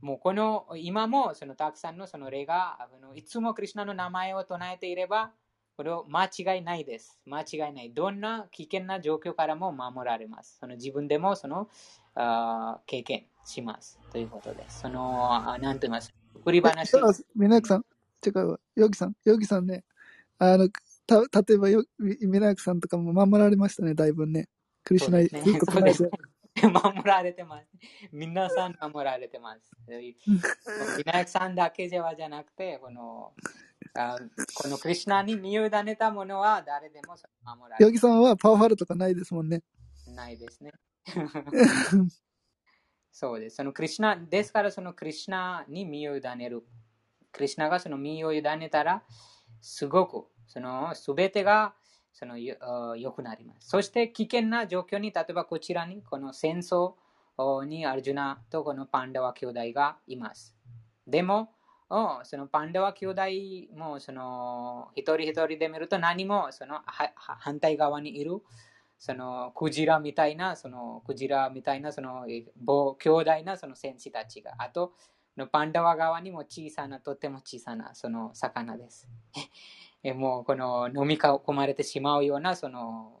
もうこの今もそのたくさんのその例があのいつもクリュナの名前を唱えていればこれを間違いないです。間違いない。どんな危険な状況からも守られます。その自分でもそのあ経験します。ということです。その、あなんと言います？振り話。みなくさん、違うわ。ヨギさん、ヨギさんね、あの、た、例えばよ、ミナクさんとかも守られましたね、だいぶね。クリシナ、ね、ずっと唱えて。守られてます。皆さん守られてます。ビナさんだけではじゃなくて、この、あこのクリュナに身を委ねたものは誰でも守られてます。ヨギさんはパワハラとかないですもんね。ないですね。そうです。そのクリュナ、ですからそのクリュナに身を委ねる。クリュナがその身を委ねたら、すごく、そのすべてがそのよくなります。そして危険な状況に、例えばこちらに、この戦争にアルジュナとこのパンダワ兄弟がいます。でも、そのパンダワ兄弟もその一人一人で見ると何もその反対側にいるそのクジラみたいなそのクジラみたいなその強大なその戦士たちがあとパンダワ側にも小さなとても小さなその魚です。えもうこの飲み込まれてしまうようなその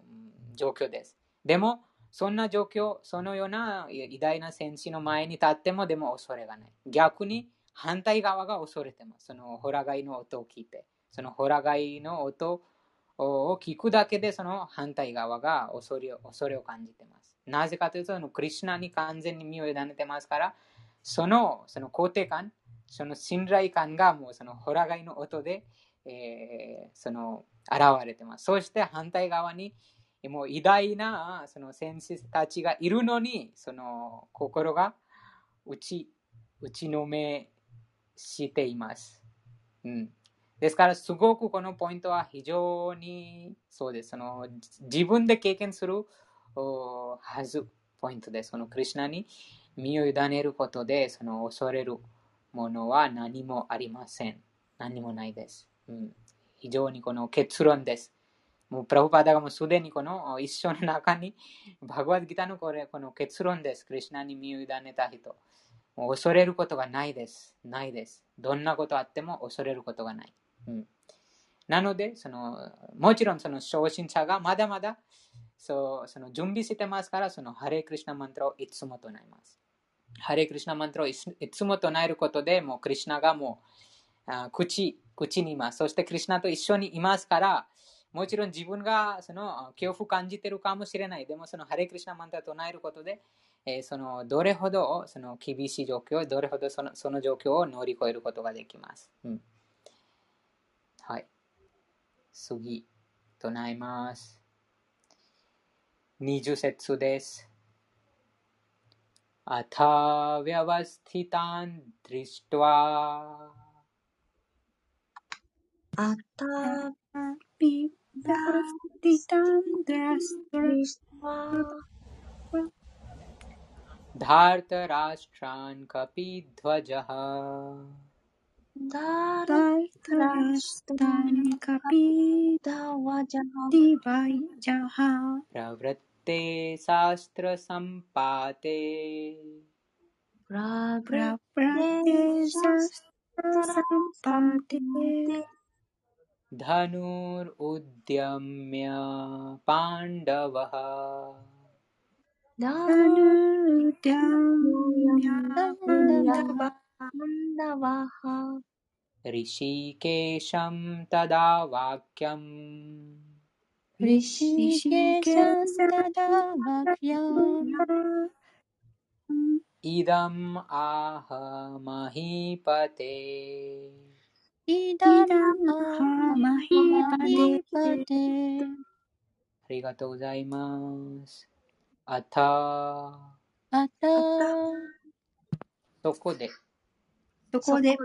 状況です。でも、そんな状況、そのような偉大な戦士の前に立ってもでも恐れがない。逆に反対側が恐れてます。そのホラガイの音を聞いて。そのホラガイの音を聞くだけでその反対側が恐れ恐れを感じてます。なぜかというと、そのクリュナに完全に身を委ねてますから、そのその肯定感、その信頼感がもうそのホラガイの音でえー、その現れてます。そして反対側にもう偉大なその先生たちがいるのに、その心が打ち打ちのめしています。うん、ですから、すごくこのポイントは非常にそうです。その自分で経験するはずポイントです。そのクリュナに身を委ねることで、その恐れるものは何もありません。何もないです。うん、非常にこの結論です。もうプラフパダがもうすでにこの一生の中に、バグワッドギターのこれこの結論です。クリュナに身を委ねた人。もう恐れることがないです。ないです。どんなことあっても恐れることがない。うん、なのでその、もちろんその昇進者がまだまだそうその準備してますから、そのハレクリシナマントをいつも唱えます。ハレクリシナマントをいつも唱えることで、もうクリシナがもう口口にいます。そして、クリュナと一緒にいますから、もちろん自分がその恐怖を感じているかもしれない。でも、そのハレクリシナマンタを唱えることで、えー、そのどれほどその厳しい状況、どれほどそのその状況を乗り越えることができます。うん、はい。次、唱えます。20節です。अथ व्यवस्थितान् दृष्ट्वा Atapi Dastitandastrisma धार्तराष्ट्रान् कपिध्वजः Dhartrastan Kapidavajaha दिवजः प्रवृत्ते शास्त्रसम्पाते Pravratesastra Sampate धनुरुद्यम्य पाण्डवः। दानूत्याः ऋषि तदा वाक्यम्। इदम् आह महीपते। ありがとうございます。あたあたそこで？そこで。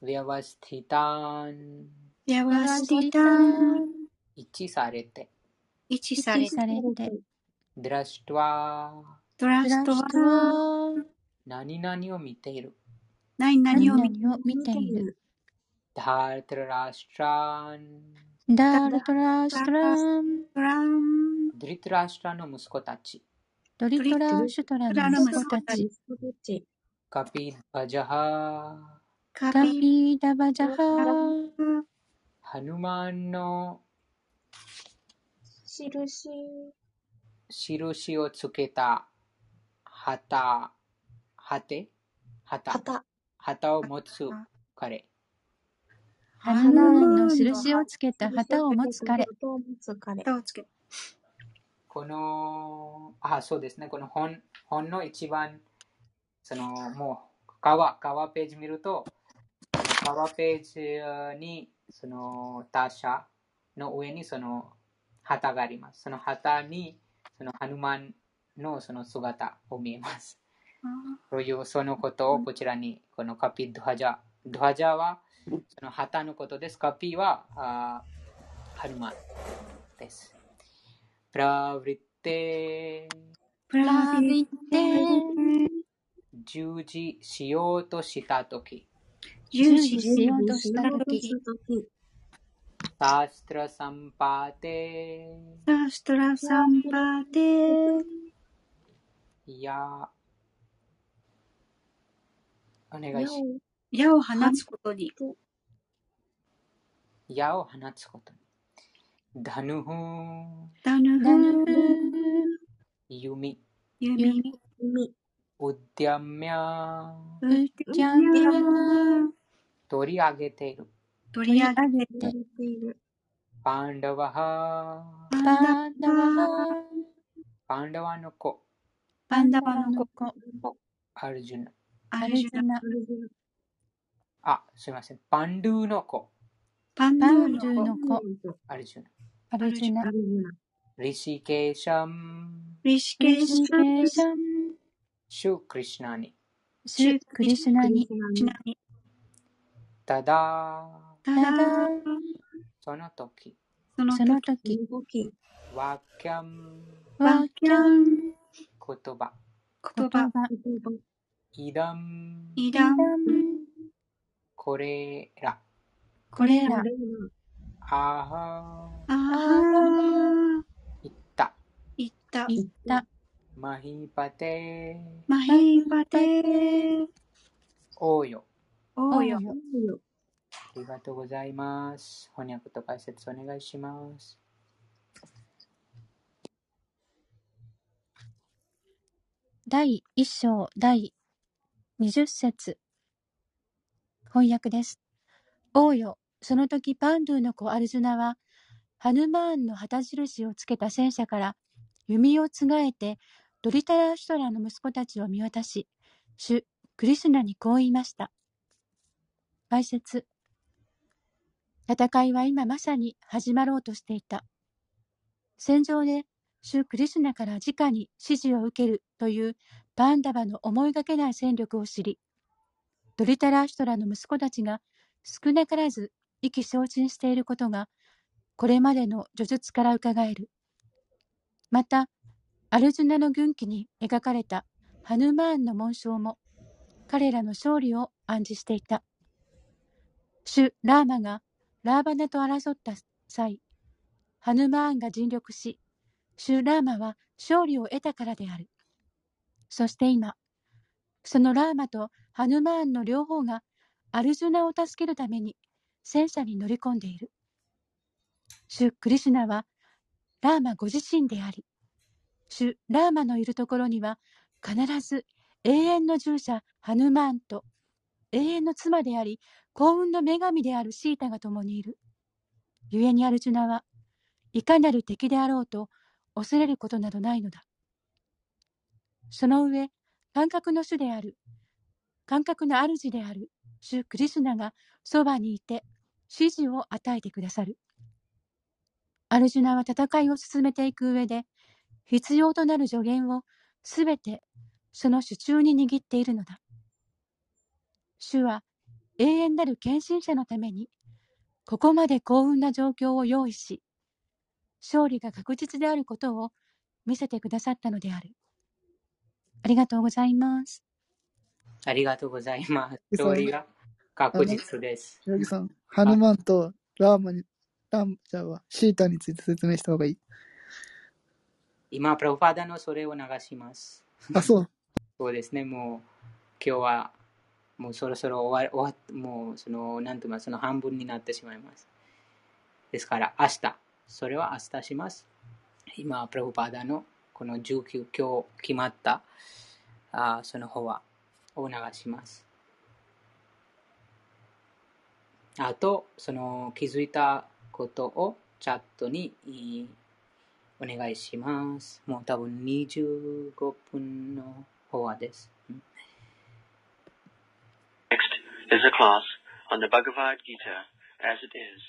ウィアワスティタンウィアワスティタン一致されて一致されてドラストワドラストワ何々を見ている何々を見ている ધારતરાષ્ટ્રાન ધારતરાષ્ટ્રામ ધૃતરાષ્ટ્રનો ドリトラシュトラの息子たち、カピバジャハ。カピダバジャハ。ハヌマンの印印をつけた。旗、旗、旗、旗を持つ彼。ハナマンの印をつけた旗を持つ彼。この、あ、そうですね、この本本の一番、その、もう、川、川ページ見ると、川ページに、その、他者の上にその、旗があります。その旗に、その、ハヌマンのその姿を見えます。というそのことをこちらに、このカピドハジャ。ドハジャは、その旗のことです。カピは、あハヌマンです。プラヴリッテプラヴリッテ従事しようとしたとき。従事しようとしたとき。シャストラサンパーテシャストラサンパーテいや、お願いします。矢を放つことに。矢を放つことに。ダヌフダヌフ弓弓ウッディアミャウッディアミャ取り上げている。取り上げている。パンダワハパンダワハパンダワの子。パンダワの子。アルジュナ。アルジュナ。あ、すみません。パンドゥの子。パンドゥの子。アルジュナ。アルジュナ。リシケーシャン。リシケーシャン。シュクリシナに。シュクリシナに。ただ。ただ。その時。その時。ワキャン。ワキャン。言葉。言葉。イダン。イダン。これら。これら。あはあはいった。いった。いった。マヒパテマヒパテおうよ。おうよ。ありがとうございます。翻訳と解説お願いします。第一章第二十節翻訳です。王よ、その時パンドゥの子アルジュナは、ハヌマーンの旗印をつけた戦車から弓をつがえてドリタラーシュトラの息子たちを見渡し、主クリスナにこう言いました。解説戦いは今まさに始まろうとしていた。戦場で主クリスナから直に指示を受けるというパンダバの思いがけない戦力を知り、ドリタラーシュトラの息子たちが少なからず意気消沈していることが、これまでの叙述から伺える。また、アルジュナの軍旗に描かれたハヌマーンの紋章も、彼らの勝利を暗示していた。主ラーマがラーバナと争った際、ハヌマーンが尽力し、主ラーマは勝利を得たからである。そして今、そのラーマとハヌマーンの両方がアルジュナを助けるために戦車に乗り込んでいる。主クリシュナはラーマご自身であり、主ラーマのいるところには必ず永遠の従者ハヌマーンと永遠の妻であり幸運の女神であるシータが共にいる。故にアルジュナはいかなる敵であろうと恐れることなどないのだ。その上、感覚の主である、感覚の主である主クリスナがそばにいて指示を与えてくださる。アルジュナは戦いを進めていく上で必要となる助言をすべてその手中に握っているのだ。主は永遠なる献身者のためにここまで幸運な状況を用意し、勝利が確実であることを見せてくださったのである。ありがとうございます。ありがとうございます。勝利が確実です。ヤギさん、ハヌマンとラーマに、ラーマじゃあシータについて説明した方がいい。今、プロファダのそれを流します。あ、そう。そうですね、もう、今日は、もうそろそろ終わ終わもう、その、なんていうか、その半分になってしまいます。ですから、明日、それは明日します。今、プロファダのこの19、今日決まった、あその方は、を流します。あと、その気づいたことをチャットにお願いします。もう多分25分の方はです。Next is a class on the Bhagavad Gita as it is.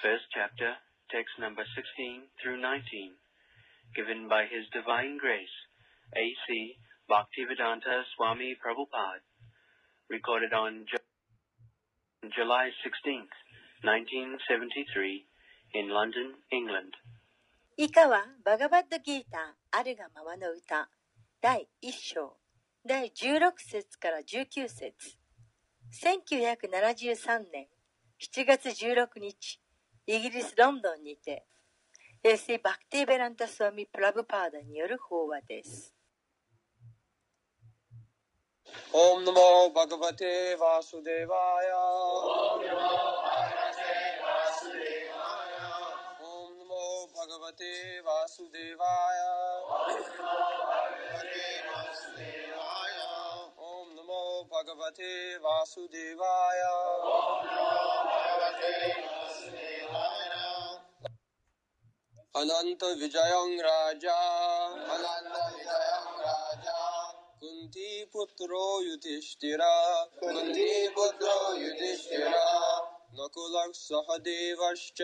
First chapter, text number 16 through 19, given by His Divine Grace, A.C. Bhaktivedanta Swami Prabhupada, recorded on July 16th, 1973, in London, England. 以下はバガバッドギーターあるがままの歌第1章第16節から19節1973年7月16日イギリス・ロンドンにて エシ・バクティ・ベランタ・スワミ・プラブパーダによる法話です。オムナモバグバテ・スデヤ。オムナモバグバテ・スデヤ。オムナモバグバテ・スデヤ。オムナモバグバテ・スデヤ。अनंत विजयं राजा। अनंत विजयं राजा। कुंती पुत्रो युधिष्ठिरा। कुंती पुत्रो युधिष्ठिरा। नकुलः सहदेवश्च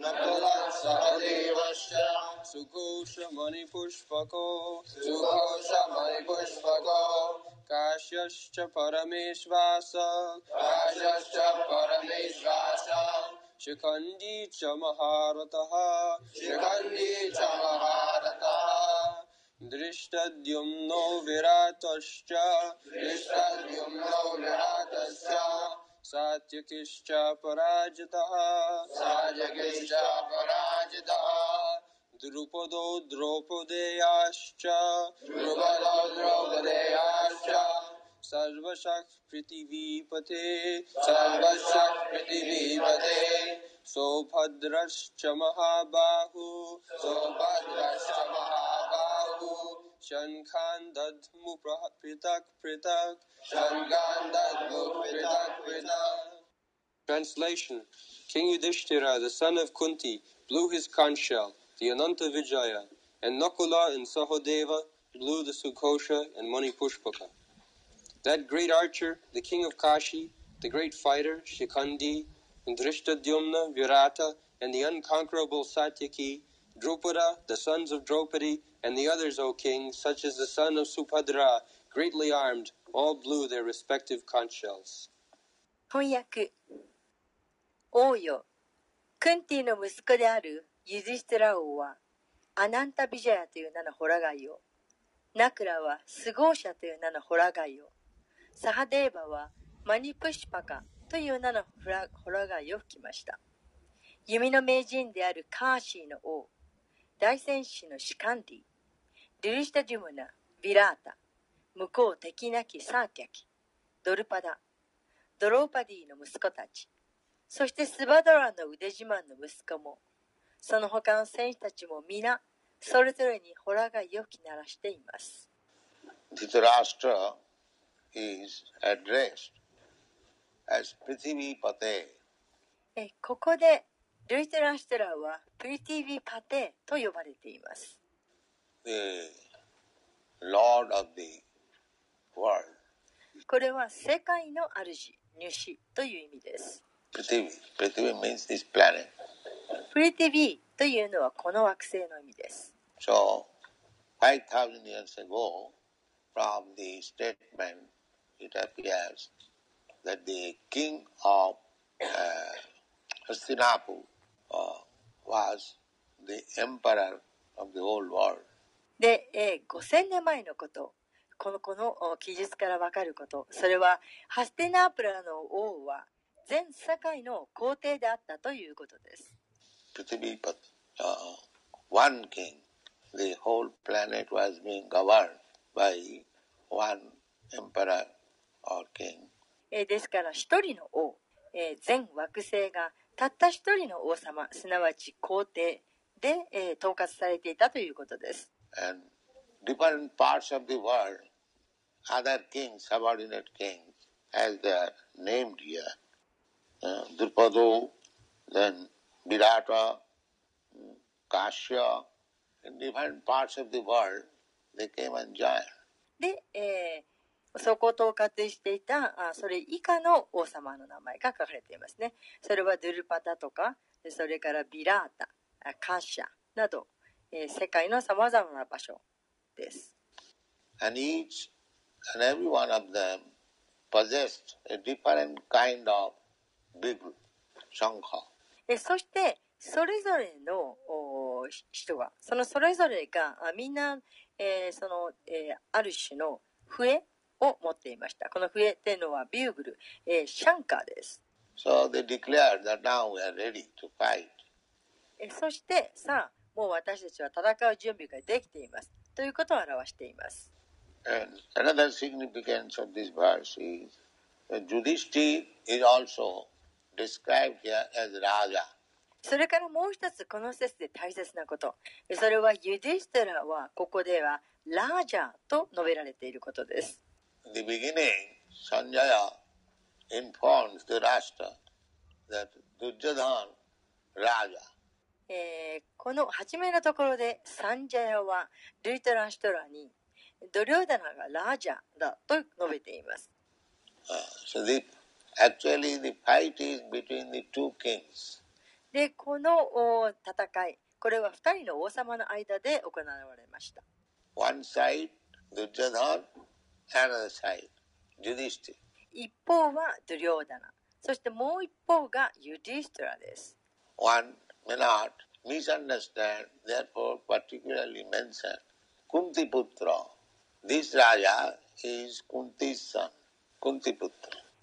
नकुलः सहदेवश्च सुघोषमणिपुष्पको। सुघोषमणिपुष्पको। काश्यश्च परमेश्वास। काश्यश्च परमेश्वास। शिखण्डी च महारथः शिखण्डी च महारथः दृष्टद्युम्नो विराटश्च दृष्टद्युम्नो विराटश्च सात्यकिश्च पराजितः। सात्यकिश्च पराजितः। द्रुपदो द्रौपदेयाश्च। द्रुपदो द्रौपदेयाश्च। सर्वशः पृथिवीपते सर्वशः पृथिवीपते सौभद्रश्च महाबाहु सौभद्रश्च महाबाहु शङ्खान् दध्मु पृथक् पृथक् शङ्खान् दध्मु पृथक् पृथक् Translation King Yudhishthira, the son of Kunti, blew his conch shell, the Ananta Vijaya, and Nakula and Sahodeva blew the Sukhosha and Mani Pushpaka. That great archer, the king of Kashi, the great fighter, Shikandi, and Drishtadyumna, Virata, and the unconquerable Satyaki, Drupada, the sons of Draupadi, and the others, O king, such as the son of Supadra, greatly armed, all blew their respective conch shells. 翻訳王よ、クンティの息子であるユジステラ王は、アナンタビジャヤという名のホラガイを、ナクラはスゴーシャという名のホラガイを、 サハデーバはマニプシパカという名のホラガイを吹きました。弓の名人であるカーシーの王、大戦士のシカンディ、ドゥルシタジュムナ、ビラータ、向こう敵なきサーティャキ、ドルパダ、ドローパディの息子たち、そしてスバドラの腕自慢の息子も、その他の戦士たちも皆、それぞれにホラが良き鳴らしています。Dhritarashtra is addressed as Prithivipate. ここでルイテランシュテラーはプリティビパテと呼ばれています。The Lord of the world. これは世界の主、主という意味です。プリティビ、プリティビ means this planet. プリティビというのはこの惑星の意味です。So, 5000 years ago, from the statement, it appears that the king of uh, Hastinapur was the emperor of the whole world. で、えー、5000年前のこと、このこの記述からわかること、それはハステナープラの王は全世界の皇帝であったということです。Uh, one king, the whole planet was being governed by one emperor. ですから一人の王、全惑星がたった一人の王様すなわち皇帝で、統括されていたということです。で、えー、そこを統括していたあそれ以下の王様の名前が書かれていますね。それはドゥルパタとか、それからビラータ、カシャなど、えー、世界のさまざまな場所です。And each and every one of them possessed a different kind of big shankha. そしてそれぞれの人がそのそれぞれがみんな、えー、その、えー、ある種の笛を持っていました。この笛っていうのはビューグル、えー、シャンカーです。So they declared that now we are ready to fight. えそしてさあもう私たちは戦う準備ができていますということを表しています。And another significance of this verse is that Yudhishthir is also described here as Raja. それからもう一つこの説で大切なこと。それはユディステラはここではラージャーと述べられていることです。the beginning, Sanjaya informs the Rashtra that ええ、この初めのところでサンジャヤはルイタラシトラにドリョーダナがラージャだと述べています。で、このお戦い、これは二人の王様の間で行われました。One side, 一方はドリョーダナそしてもう一方がユディシトラです。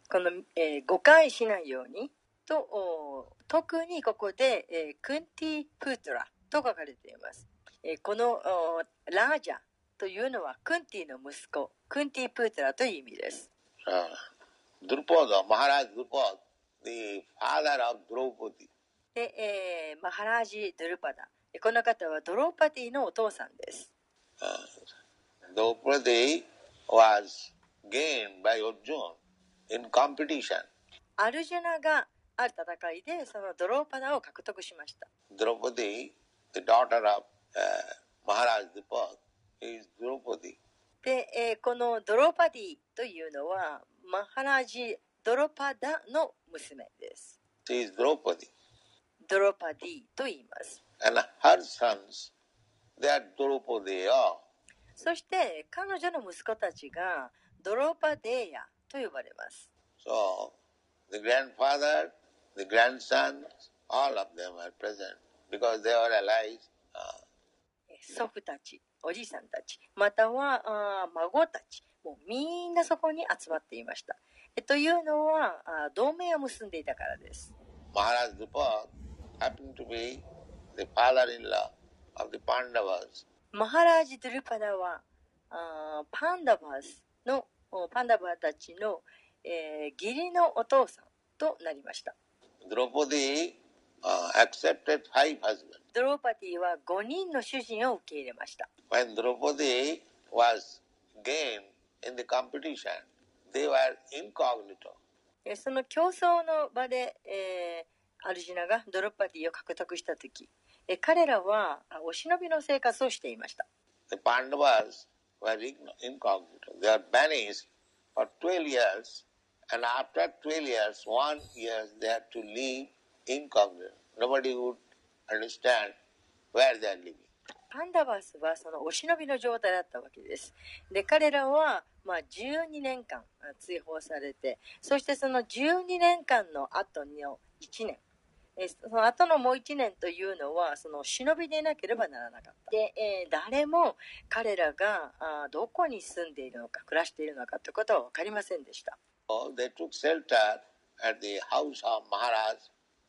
この、えー、誤解しないようにと特にここで、えー、クンティプトラと書かれています。えー、このラージャというのはクンティの息子、クンティ・プートラという意味です。ドルポード、マハラージ・ドルポード、the father of Draupadi. で、えー、マハラージ・ドルパダ。この方はドローパティのお父さんです。ドローパティ was gained by Arjuna in competition. アルジュナがある戦いでそのドローパダを獲得しました。ドローパティ、the daughter of、uh, Maharaj Dipak, is ドローパティ。で、えー、このドローパディというのはマハラジ・ドロパダの娘です。She is Draupadi. ドロパディと言います。And her sons, Draupadi. そして彼女の息子たちがドロパデーヤと呼ばれます。So, the grandfather, the grandsons, all of them are present because they are alive. 祖父たち、おじいさんたち、またはあ孫たち、もうみんなそこに集まっていました。えというのはあ同盟を結んでいたからです。Maharaj Drupada happened to be the father-in-law of the Pandavas. マハラージ・ドゥルパダはあパンダバースのパンダバーたちの、えー、義理のお父さんとなりました。ドロパティ、uh, accepted five husbands. ドロパティは5人の主人を受け入れました。When Draupadi was gained in the competition, they were incognito. その競争の場で、えー、アルジナがドロパティを獲得したとき、え彼らはお忍びの生活をしていました。The Pandavas were incognito. They are banished for 12 years And after 12 years, one year, they had to live incognito. Nobody would understand where they are living. パンダバースはそのお忍びの状態だったわけです。で、彼らは、まあ、12年間追放されて、そしてその12年間の後の1年、えその後のもう1年というのは、その忍びでなければならなかった。で、えー、誰も彼らがあどこに住んでいるのか、暮らしているのかということは分かりませんでした。they took shelter at the house of Maharaj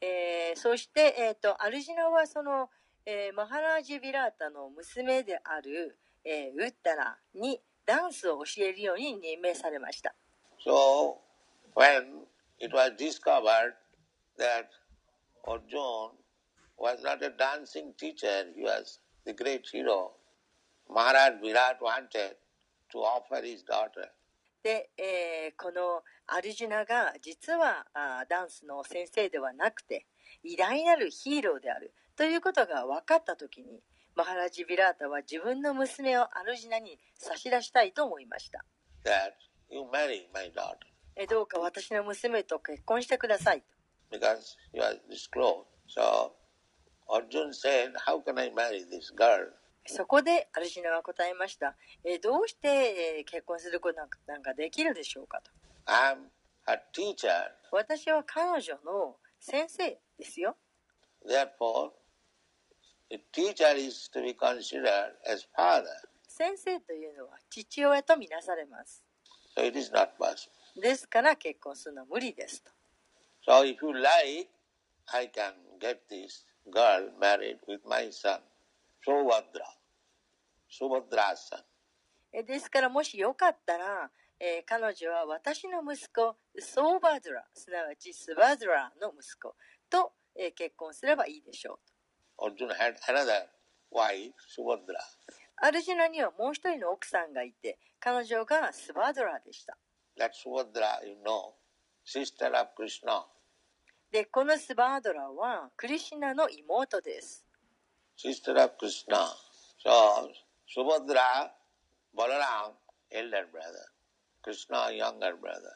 えー、そして、えーと、アルジナはその、えー、マハラージ・ビラータの娘である、えー、ウッタラにダンスを教えるように任命されました。So, when it was discovered that Arjun was not a dancing teacher, he was the great hero. Maharaj Virat wanted to offer his daughter. で、えー、このアルジュナが実はあダンスの先生ではなくて偉大なるヒーローであるということが分かった時にマハラジ・ビラータは自分の娘をアルジナに差し出したいと思いました。えどうか私の娘と結婚してください。Because you are disclosed. So Arjun said, How can I marry this girl? そこでアルシナは答えました、え、どうして、え、結婚することなんかできるでしょうかと私は彼女の先生ですよ。先生というのは父親とみなされます。ですから結婚するのは無理ですと。So if you like, I can get. ですからもしよかったら、えー、彼女は私の息子、ソーバドラ、すなわちスバドラの息子と、えー、結婚すればいいでしょう。Arjuna had another wife. アルジュナにはもう一人の奥さんがいて、彼女がスバドラでした。You know. で、このスバードラはクリシナの妹です。Sister of Krishna. So, Subhadra, Balaram, elder brother. Krishna, younger brother.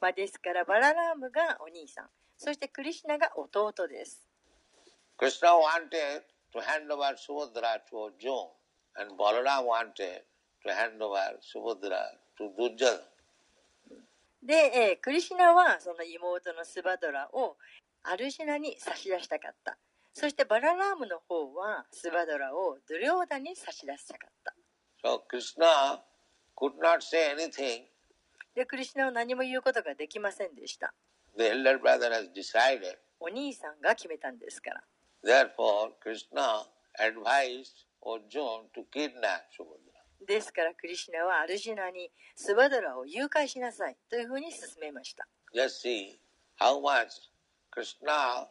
まあですから、バララームがお兄さん。そしてクリシナが弟です。Krishna wanted to hand over Subhadra to Arjuna and Balaram wanted to hand over Subhadra to Durjana. で、えー、クリシナはその妹のスバドラをアルシナに差し出したかった。そしてバララームの方はスバドラをドリョーダに差し出したかった。So, Krishna could not say anything. で、クリシナは何も言うことができませんでした。The elder brother has decided. お兄さんが決めたんですから。Therefore, Krishna advised Arjuna to kidnap Subhadra. ですからクリシナはアルジナにスバドラを誘拐しなさいというふうに進めました。Just see how much Krishna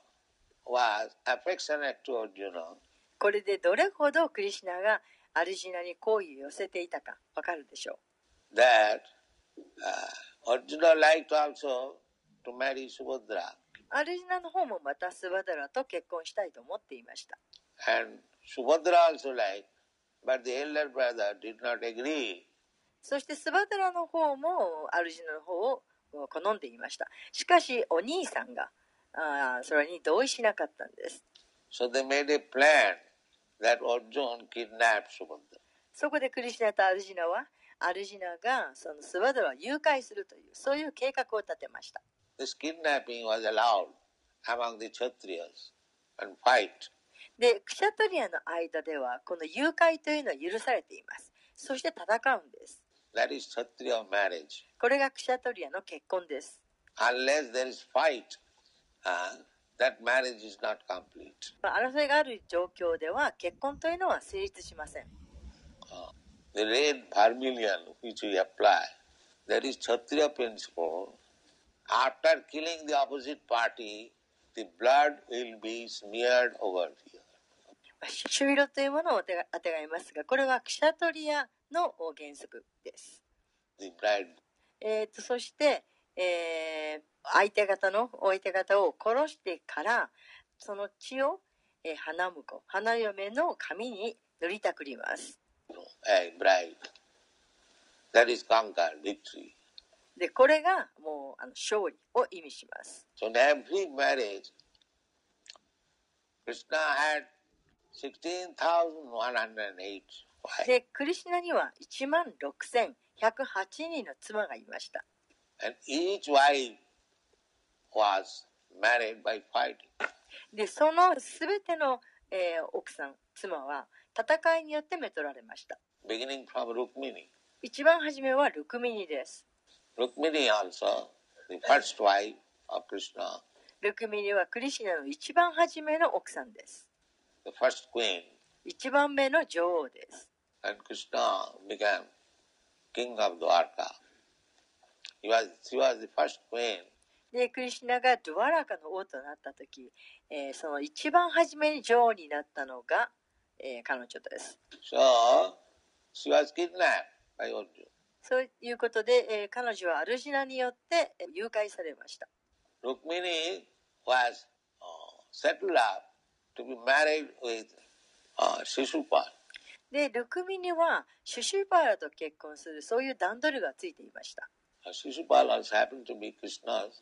これでどれほどクリシナがアルジナに好意を寄せていたかわかるでしょう？That、uh, Arjuna liked also to marry Subhadra. アルジナの方もまたスバドラと結婚したいと思っていました。And Subhadra also liked But the elder brother did not agree. そしてスバタラの方もアルジナの方を好んでいました。しかしお兄さんがあそれに同意しなかったんです。So they made a plan that Arjun kidnapped Subhadra. そこでクリシナとアルジナはアルジナがそのスバドラを誘拐するというそういう計画を立てました。This kidnapping was allowed among the Kshatriyas and fight で、クシャトリアの間では、この誘拐というのは許されています。そして戦うんです。That is marriage. これがクシャトリアの結婚です。Unless there is fight, uh, that marriage is not complete. 争いがある状況では、結婚というのは成立しません。Uh, the red vermilion which we apply, that is Kshatriya principle. After killing the opposite party, the blood will be smeared over here. 朱色というものをあてがいますが、これはクシャトリアの原則です。えーと、そして、えー、相手方のお相手方を殺してからその血を、えー、花婿花嫁の髪に塗りたくります。でこれがもうあの勝利を意味します。So in every marriage, Krishna had で、クリシナには1万6108人の妻がいました。で、そのすべての、えー、奥さん、妻は戦いによってめとられました。一番初めはルクミニです。ルクミニ also, the first wife of Krishna. ルクミニはクリシナの一番初めの奥さんです。the first queen. 一番目の女王です。and Krishna became king of Dwarka. He was, she was the first queen でクリシナがドゥワラカの王となった時、え、その一番初めに女王になったのが、え、彼女です。So, そういうことで、え、彼女はアルジナによって誘拐されました。で、ルクミニはシュシュパーラと結婚するそういう段取りがついていました。シュシュパーラ happened to be Krishna's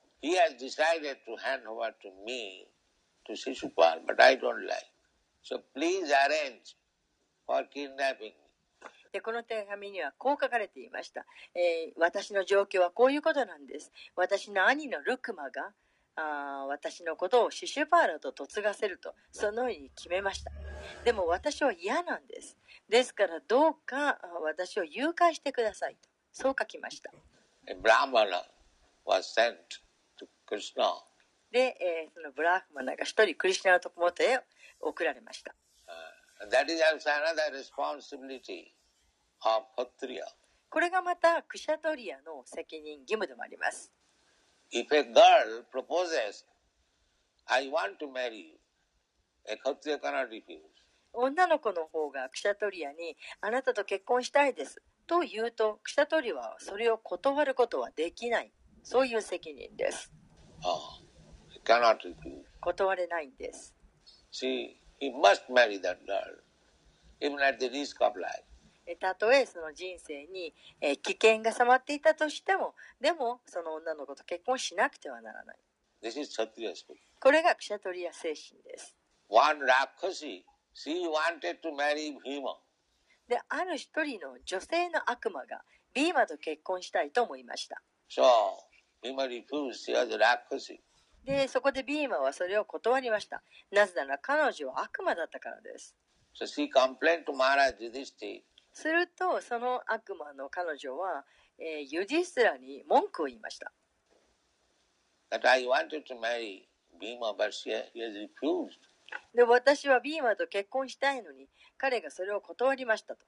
he has decided to hand over to me, to Shishupal, but I don't like. So please arrange for kidnapping. で、この手紙にはこう書かれていました。えー私の状況はこういうことなんです。私の兄のルクマが、あー私のことをシュシュパーラと嫁がせると、そのように決めました。でも私は嫌なんです。ですからどうか私を誘拐してくださいと。そう書きました。A Brahmana was sent クリスナーで、えー、そのブラフマナが一人クリスナーのとこもとへ送られました、これがまたクシャトリアの責任義務でもあります。女の子の方がクシャトリアにあなたと結婚したいですと言うとクシャトリアはそれを断ることはできない。そういう責任です。断れないんです。たとえその人生に危険がさ迫っていたとしても、でもその女の子と結婚しなくてはならない。これがクシャトリア精神です。で、ある一人の女性の悪魔がビーマと結婚したいと思いました。で、そこでビーマはそれを断りました。なぜなら彼女は悪魔だったからです。すると、その悪魔の彼女は、えー、ユジスラに文句を言いました。で私はビーマと結婚したいのに彼がそれを断りましたと。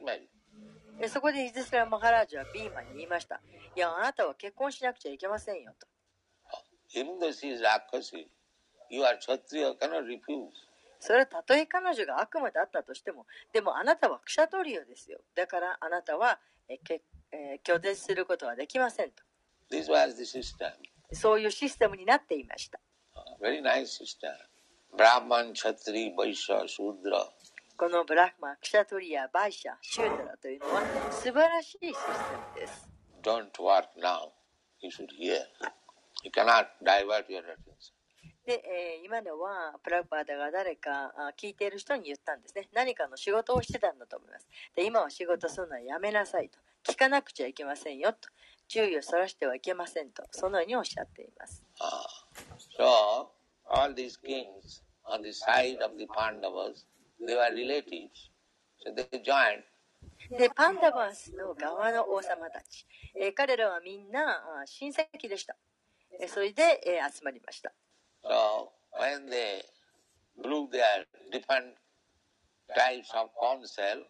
And でそこでユディスラマハラージはビーマに言いましたいやあなたは結婚しなくちゃいけませんよと Even though she is Rakshasi, you are Kshatriya, cannot refuse. それはたとえ彼女が悪魔だったとしてもでもあなたはクシャトリオですよだからあなたはえけ、えー拒絶することはできませんと This was the system. そういうシステムになっていました Uh, very nice system. Brahman, Kshatri, Vaishya, Shudra. このブラフマン、クシャトリア、バイシャ、シュータラというのは素晴らしいシステムです。Don't work now. You should hear. You cannot divert your attention. で、えー今のはプラグパーダが誰かあ聞いている人に言ったんですね。何かの仕事をしてたんだと思います。で今は仕事するのはやめなさいと。聞かなくちゃいけませんよと。注意をそらしてはいけませんと。そのようにおっしゃっています。Ah. So, all these kings on the side of the Pandavas, they were relatives. So they joined で、パンダバースの側の王様たち。えー彼らはみんなあ親戚でした。えーそれで、えー集まりました。So when they blew their different types of counsel,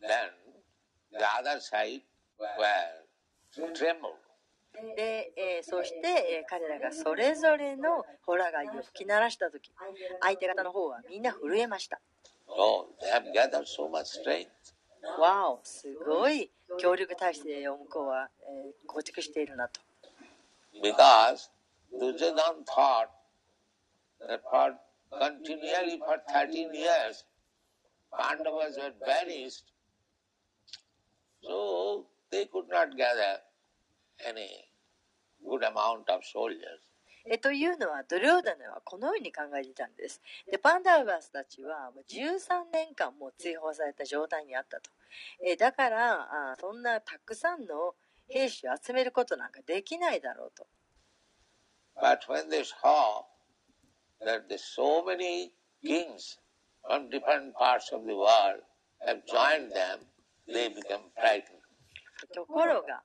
then the other side were trembled. で、えーそして、えー彼らがそれぞれのホラ貝を吹き鳴らした時相手方の方はみんな震えました So they have gathered so much strength. わおすごい協力体制を向こうは、えー構築しているなと Because Duryodhan thought that for continually for 13 years, Pandavas were banished, so they could not gather any good amount of soldiers. えというのは、ドリョーダネはこのように考えていたんです。で、パンダーバスたちは13年間も追放された状態にあったと。えだからあ、そんなたくさんの兵士を集めることなんかできないだろうと。But when they saw that there's so many kings from different parts of the world have joined them, they become frightened. ところが、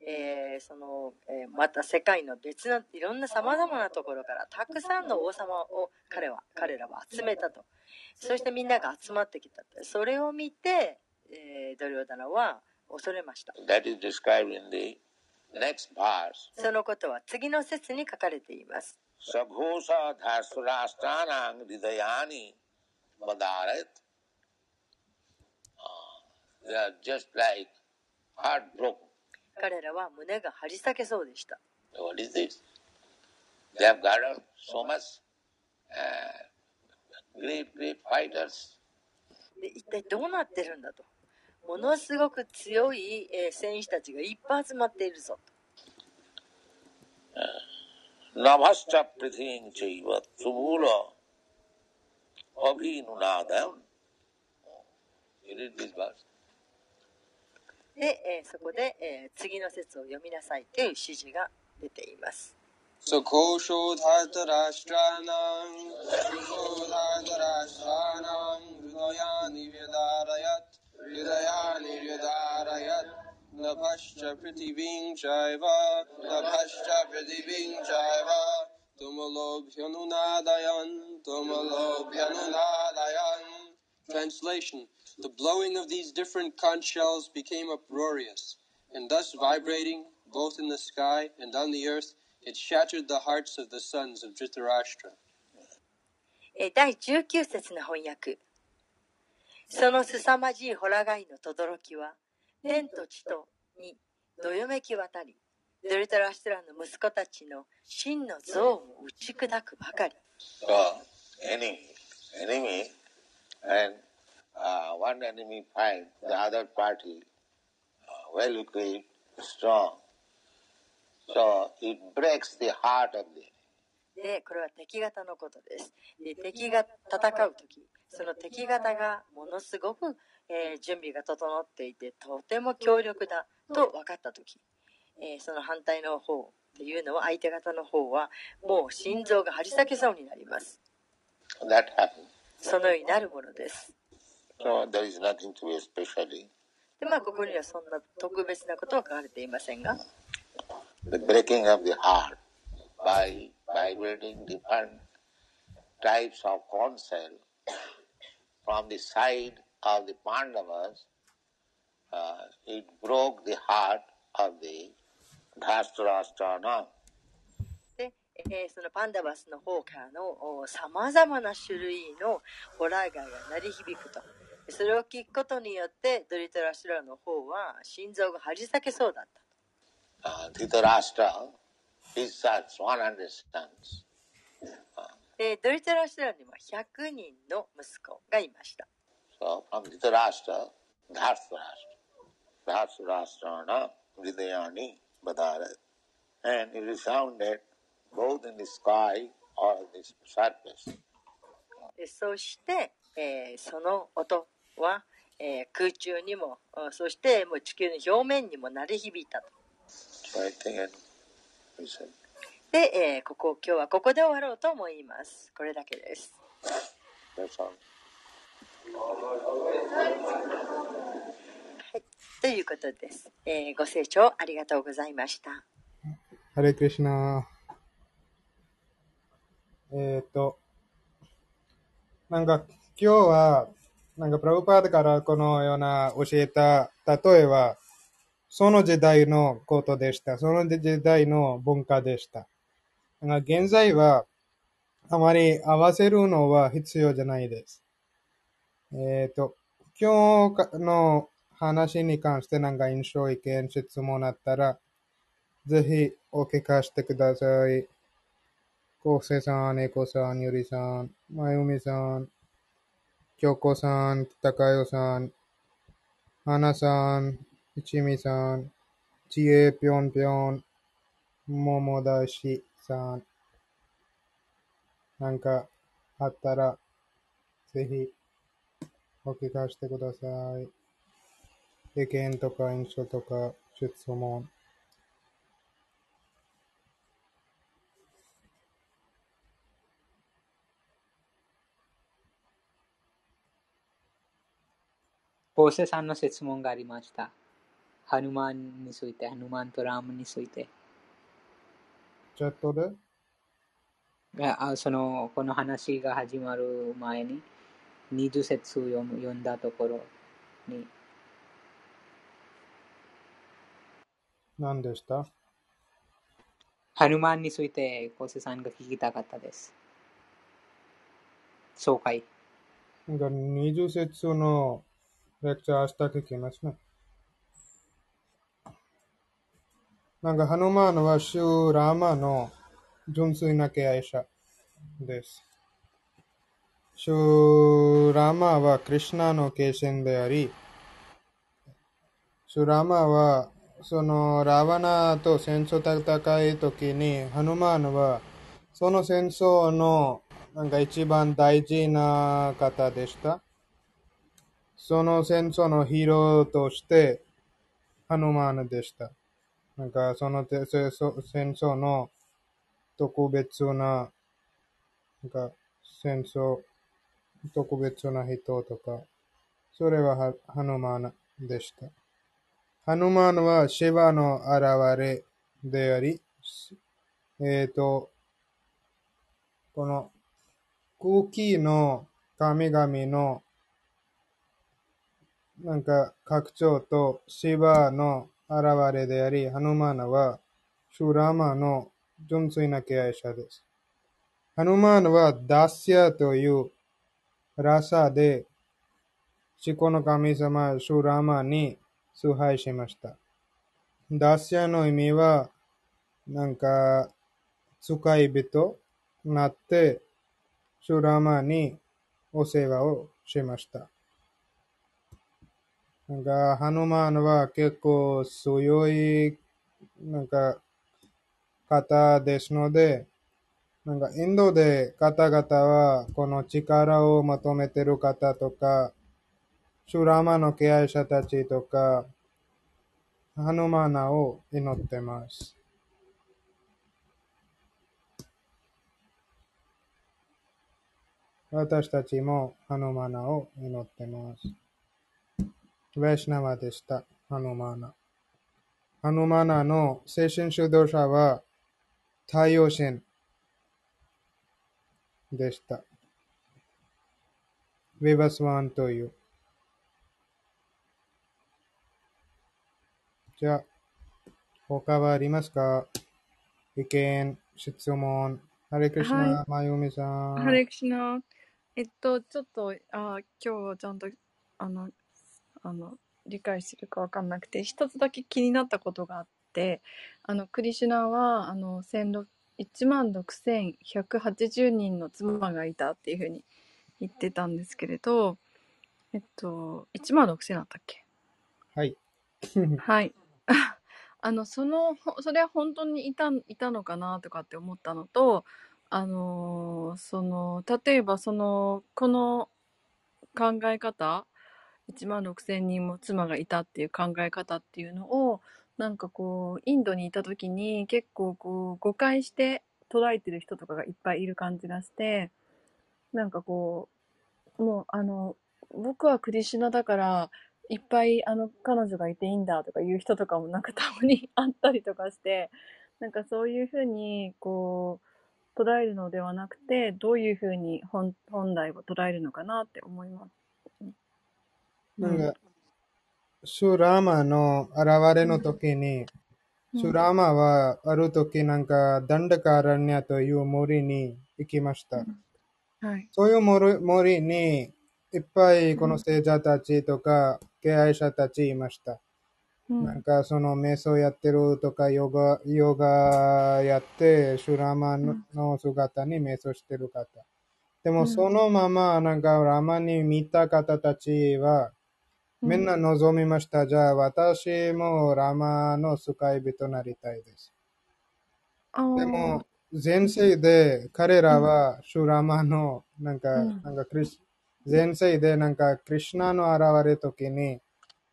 えー、その、えー、また世界の別のいろんなさまざまなところからたくさんの王様を彼は彼らは集めたと。そしてみんなが集まってきたそれを見て、えー、ドリオダナは恐れました。そのことは次の説に書かれています。彼らは胸が張り裂けそうでした。What is this? They have gathered so much、uh, great, great fighters. で一体どうなってるんだと。ものすごく強い、えー、戦士たちがいっぱい集まっているぞ。ナバスチャプリティで、えー、そこで、えー、次の説を読みなさいという指示が出ています。सखोषोधातराष्ट्राणां सखोधातराष्ट्राणां हृदयानि व्यदारयत् हृदयानि व्यदारयत् नभश्च पृथिवीं चैव नभश्च पृथिवीं चैव तुमलोभ्यनुनादयन् तुमलोभ्यनुनादयन् Translation The blowing of these different conch shells became uproarious, and thus vibrating, both in the sky and on the earth, it shattered the hearts of the sons of Dhritarashtra. 第19節の翻訳その凄まじいほら貝の轟は天と地とにどよめき渡りドルタラシュラの息子たちの真の像を打ち砕くばかり。So, enemy, enemy, and uh, one enemy fight the other party uh, well equipped, strong. So it breaks the heart of the で、これは敵方のことです。で敵が戦う時その敵方がものすごく、えー、準備が整っていて、とても強力だと分かった時えー、その反対の方っていうのは、相手方の方は、もう心臓が張り裂けそうになります。そのようになるものです。So there is nothing to especially. で、まあ、ここにはそんな特別なことは書かれていませんが。The breaking of the heart by vibrating different types of counsel from the side of the Pandavas, uh, it broke the heart of the Dhastarashtrana. えー、そのパンダバスの方からのさまざまな種類のホラーガイが鳴り響くと。それを聞くことによってドリトラシュラの方は心臓が張り裂けそうだった。Uh, ドリトラシュラ his sons, 100 sons. でドリトラシュラには100人の息子がいました。So, from Dhritarashtra, Dhritarashtra, Dhritarashtra, Hridayani, Badarat. And it is そして、えー、その音は、えー、空中にもそしてもう地球の表面にも鳴り響いたと。で、えー、ここ今日はここで終わろうと思います。これだけです。はい、ということです、えー。ご清聴ありがとうございました。ハレクリシナえっ、ー、と、なんか今日は、なんかプラブパードからこのような教えた例えは、その時代のことでした。その時代の文化でした。が現在は、あまり合わせるのは必要じゃないです。えっ、ー、と、今日の話に関してなんか印象、意見、質問あったら、ぜひお聞かせてください。昴生さん、猫さん、ゆりさん、まゆみさん、京子さん、高代さん、花さん、一味さん、ちえぴょんぴょん、桃だしさん、なんかあったら、ぜひお聞かせてください。意見とか印象とか質問。ポーセさんの質問がありました。ハヌマンについて、ハヌマンとラームについて。チャットで？あその、この話が始まる前に、20節を読読んだところに。何でした？ハヌマンについて、コセさんが聞きたかったです。紹介。20節のレクチャー明日聞きますね。なんか、ハヌマンはシューラーマの純粋な敬愛者です。シューラーマはクリシナの化身であり、シューラーマはそのラワナと戦争戦い時に、ハヌマンはその戦争のなんか一番大事な方でした。その戦争のヒーローとして、ハヌマンでした。なんかその戦争の特別な、なんか戦争、特別な人とか、それはハヌマンでした。ハヌマンはシバの現れであり、えっ、ー、と、この空気の神々のなんか拡張とシバの現れであり、ハヌマーナはシュラーマの純粋な敬愛者です。ハヌマーナはダスヤというラサで思考の神様シュラーマに崇拝しました。ダスヤの意味は、なんか、使い人になって、シュラーマにお世話をしました。なんか、ハヌマンは結構強い、なんか、方ですので、なんか、インドで方々は、この力を求めてる方とか、シュラマの敬愛者たちとか、ハヌマナを祈ってます。私たちもハヌマナを祈ってます。ヴェシナワでした。ハヌマーナ。ハヌマーナの精神主導者は太陽神でした。ヴィバスワンという。じゃあ、他はありますか？意見、質問。ハレクシナ、はい、マユミさん。ハレクシナ。えっと、ちょっと、あ今日ちゃんと、あの、あの、理解してるかわかんなくて、一つだけ気になったことがあって、あの、クリシュナは、あの、1万6180人の妻がいたっていうふうに言ってたんですけれど、えっと、1万6000だったっけ？はい。はい。あの、その、それは本当にいた、いたのかなとかって思ったのと、あのその、例えばその、この考え方1万6000人も妻がいたっていう考え方っていうのをなんかこうインドにいた時に結構こう誤解して捉えてる人とかがいっぱいいる感じがしてなんかこうもうあの僕はクリシュナだからいっぱいあの彼女がいていいんだとかいう人とかもなんか たまにあったりとかしてなんかそういうふうにこう捉えるのではなくてどういうふうに本本来を捉えるのかなって思います。なんか、シュラーマの現れの時に、シュラーマはある時なんか、ダンダカラニャという森に行きました。はい、そういう森森に、いっぱいこの聖者たちとか、敬愛者たちいました。うん、なんかその瞑想やってるとかヨガ、ヨガやって、シュラーマの姿に瞑想してる方。でもそのままなんかラマに見た方たちは、みんな望みました。じゃあ、私もラマの使い人になりたいです。でも、前世で彼らはシュラマの、なんか、なんかクリス、前世でなんかクリシナの現れときに、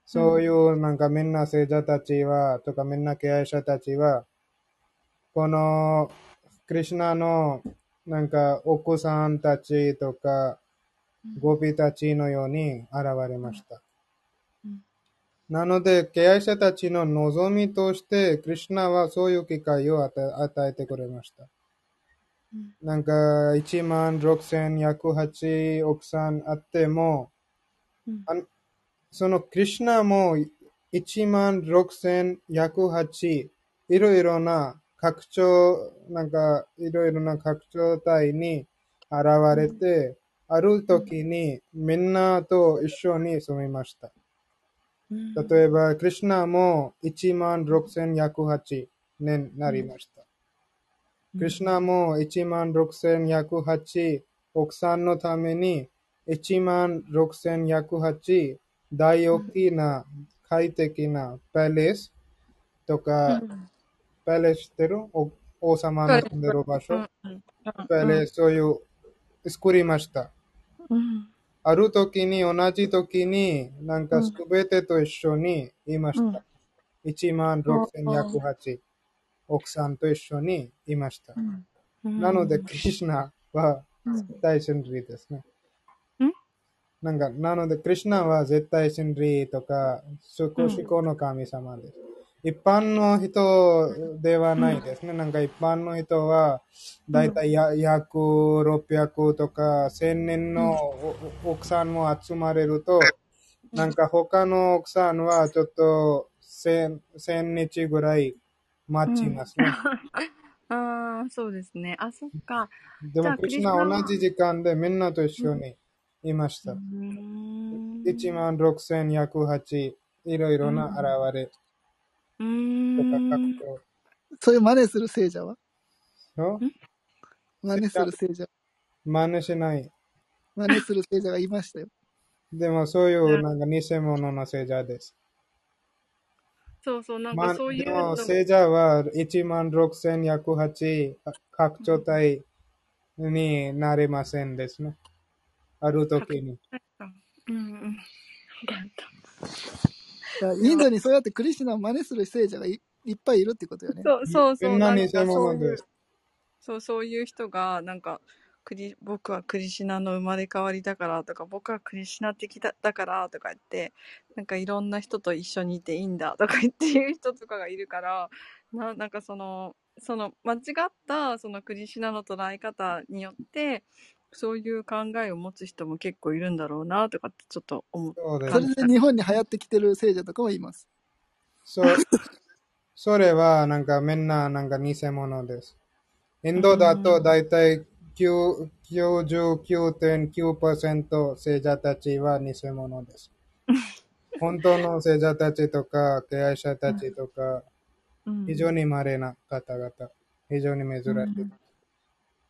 そういうなんかみんな聖者たちは、とかみんな敬愛者たちは、このクリシナのなんか奥さんたちとか、ゴピたちのように現れました。なので、敬愛者たちの望みとして、クリュナはそういう機会を与えてくれました。なんか、1万6108億さんあっても、そのクリュナも1万6108いろいろな拡張、なんか、いろいろな拡張体に現れて、ある時にみんなと一緒に住みました。例えば、クリュナも1万6108年なりました。クリュナも1万6108奥さんのために1万6108大大きな快適なパレスとか、パレスしてる？王様の住んでる場所、パレスそういう作りました。ある時に、同じ時に、なんかすべてと一緒にいました。1万6108奥さんと一緒にいました。なので、クリシナは絶対真理ですね。なんか、なので、クリシナは絶対真理とか、思考の神様です。一般の人ではないですね。なんか一般の人は、だいたい約600とか1000人の奥さんも集まれると、なんか他の奥さんはちょっと 1000, 1000日ぐらい待ちますね。うん、ああ、そうですね。あ、そっか。でも、クリスナ同じ時間でみんなと一緒にいました。うん、1万6108、いろいろな現れ。うん。そういう真似する聖者は？真似する聖者。真似しない。真似する聖者がいましたよ。でもそういうなんか偽物の聖者です。そうそう、なんかそういう。でも聖者は1万6108拡張体になれませんですね。ある時に。うん、うん。インドにそうやってクリシナを真似する聖者がいいっぱいいるってことよね。そうそうそう。な偽物です。そう、そういう人が、なんか、クリ僕はクリシナの生まれ変わりだからとか、僕はクリシナ的だだからとか言って、なんかいろんな人と一緒にいていいんだとか言っていう人とかがいるから、ななんかその、その間違ったそのクリシナの捉え方によって、そういう考えを持つ人も結構いるんだろうなとかってちょっと思って。それで日本に流行ってきてる聖者とかもいます。そう。それはなんかみんななんか偽物です。インドだと大体99.9%聖者たちは偽物です。本当の聖者たちとか、敬愛者たちとか、非常に稀な方々、非常に珍しい。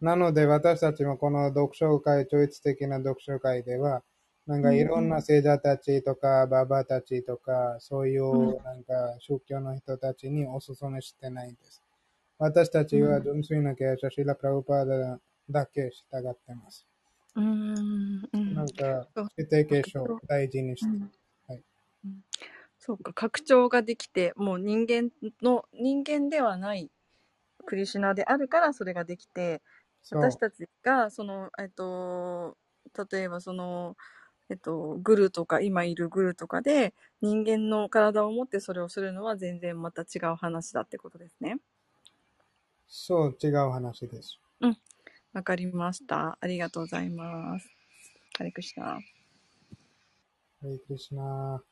なので私たちもこの読書会、超越的な読書会では、なんかいろんな聖者たちとか、ババたちとか、そういうなんか宗教の人たちにお勧めしてないんです。私たちは純粋な経営者、シラ・プラウパーダだけ従ってます。うん。なんか、指定継承を大事にして。はい。そうか、拡張ができて、もう人間の、人間ではないクリシュナであるからそれができて、私たちが、その、えっと、例えばその、えっと、グルとか、今いるグルとかで、人間の体を持ってそれをするのは全然また違う話だってことですね。そう、違う話です。うん。わかりました。ありがとうございます。ハリクシナ。ハリクシナ。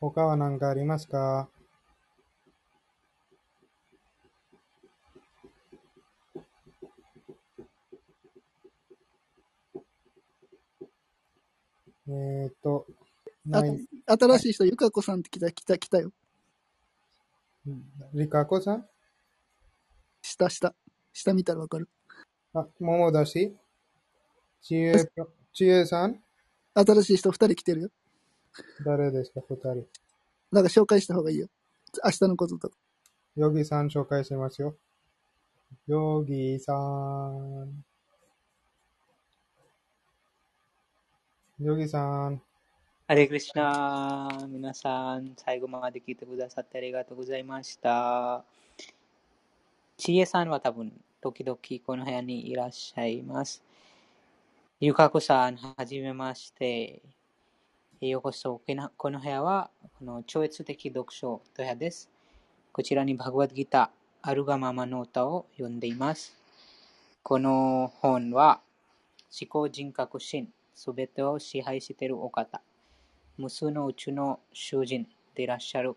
他は何かありますか？えっ、と、あ新しい人、ゆかこさんって来た、来た、来たよ。ゆかこさん？下、下。下見たらわかる。あ、桃だし？ちえ、ちえさん？新しい人二人来てるよ。誰ですか、二人。なんか紹介した方がいいよ。明日のこととか。ヨギさん紹介しますよ。ヨギさん。ヨギさん。ハレクリシナ皆さん、最後まで聞いてくださってありがとうございました。ちえさんは多分、時々この部屋にいらっしゃいます。ゆかこさん、はじめまして。ようこそ。この部屋は、この超越的読書と部屋です。こちらにバグワッドギター、あるがままの歌を読んでいます。この本は、思考人格心、すべてを支配しているお方、無数の宇宙の囚人でいらっしゃる、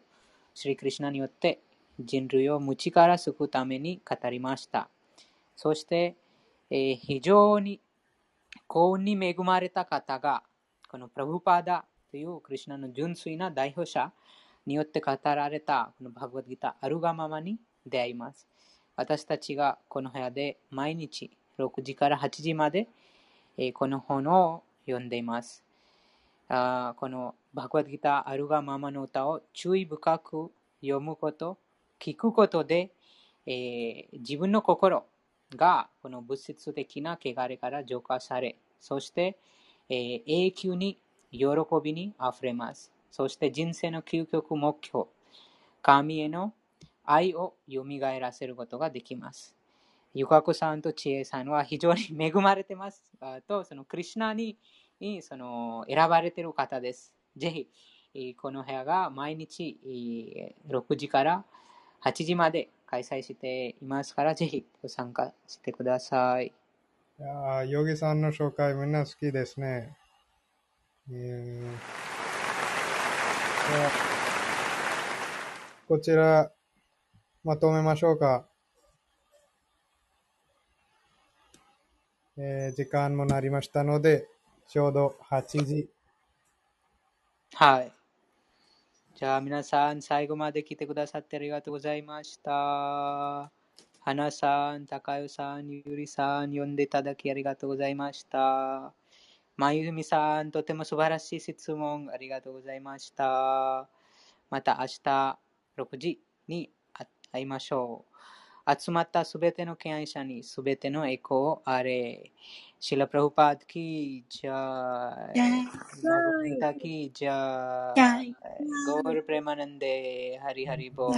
シリクリシナによって人類を無知から救うために語りました。そして、えー、非常に幸運に恵まれた方が、このプラブパーダというクリュナの純粋な代表者によって語られたこのバグワッギターあるがままに出会います。私たちがこの部屋で毎日6時から8時までえこの本を読んでいます。あこのバグワッドギターあるがままの歌を注意深く読むこと、聞くことで、えー、自分の心がこの物質的な汚れから浄化され、そして、えー、永久に喜びにあふれます。そして人生の究極目標、神への愛を蘇らせることができます。ゆかこさんとちえさんは非常に恵まれてます。と、そのクリュナにその選ばれている方です。ぜひ、この部屋が毎日6時から8時まで開催していますから、ぜひご参加してください。いやヨギさんの紹介みんな好きですね。こちら、まとめましょうか。えー、時間もなりましたので、ちょうど8時。はい。じゃあ皆さん、最後まで来てくださってありがとうございました。花さん、高代さん、ゆりさん、呼んでいただきありがとうございました。まゆみさん、とても素晴らしい質問ありがとうございました。また明日6時に会いましょう。集まったすべての敬愛者にすべてのエコーあれ。シラプラフパードキージャー。バグキージャー。ゴールプレマナンデハリハリボー。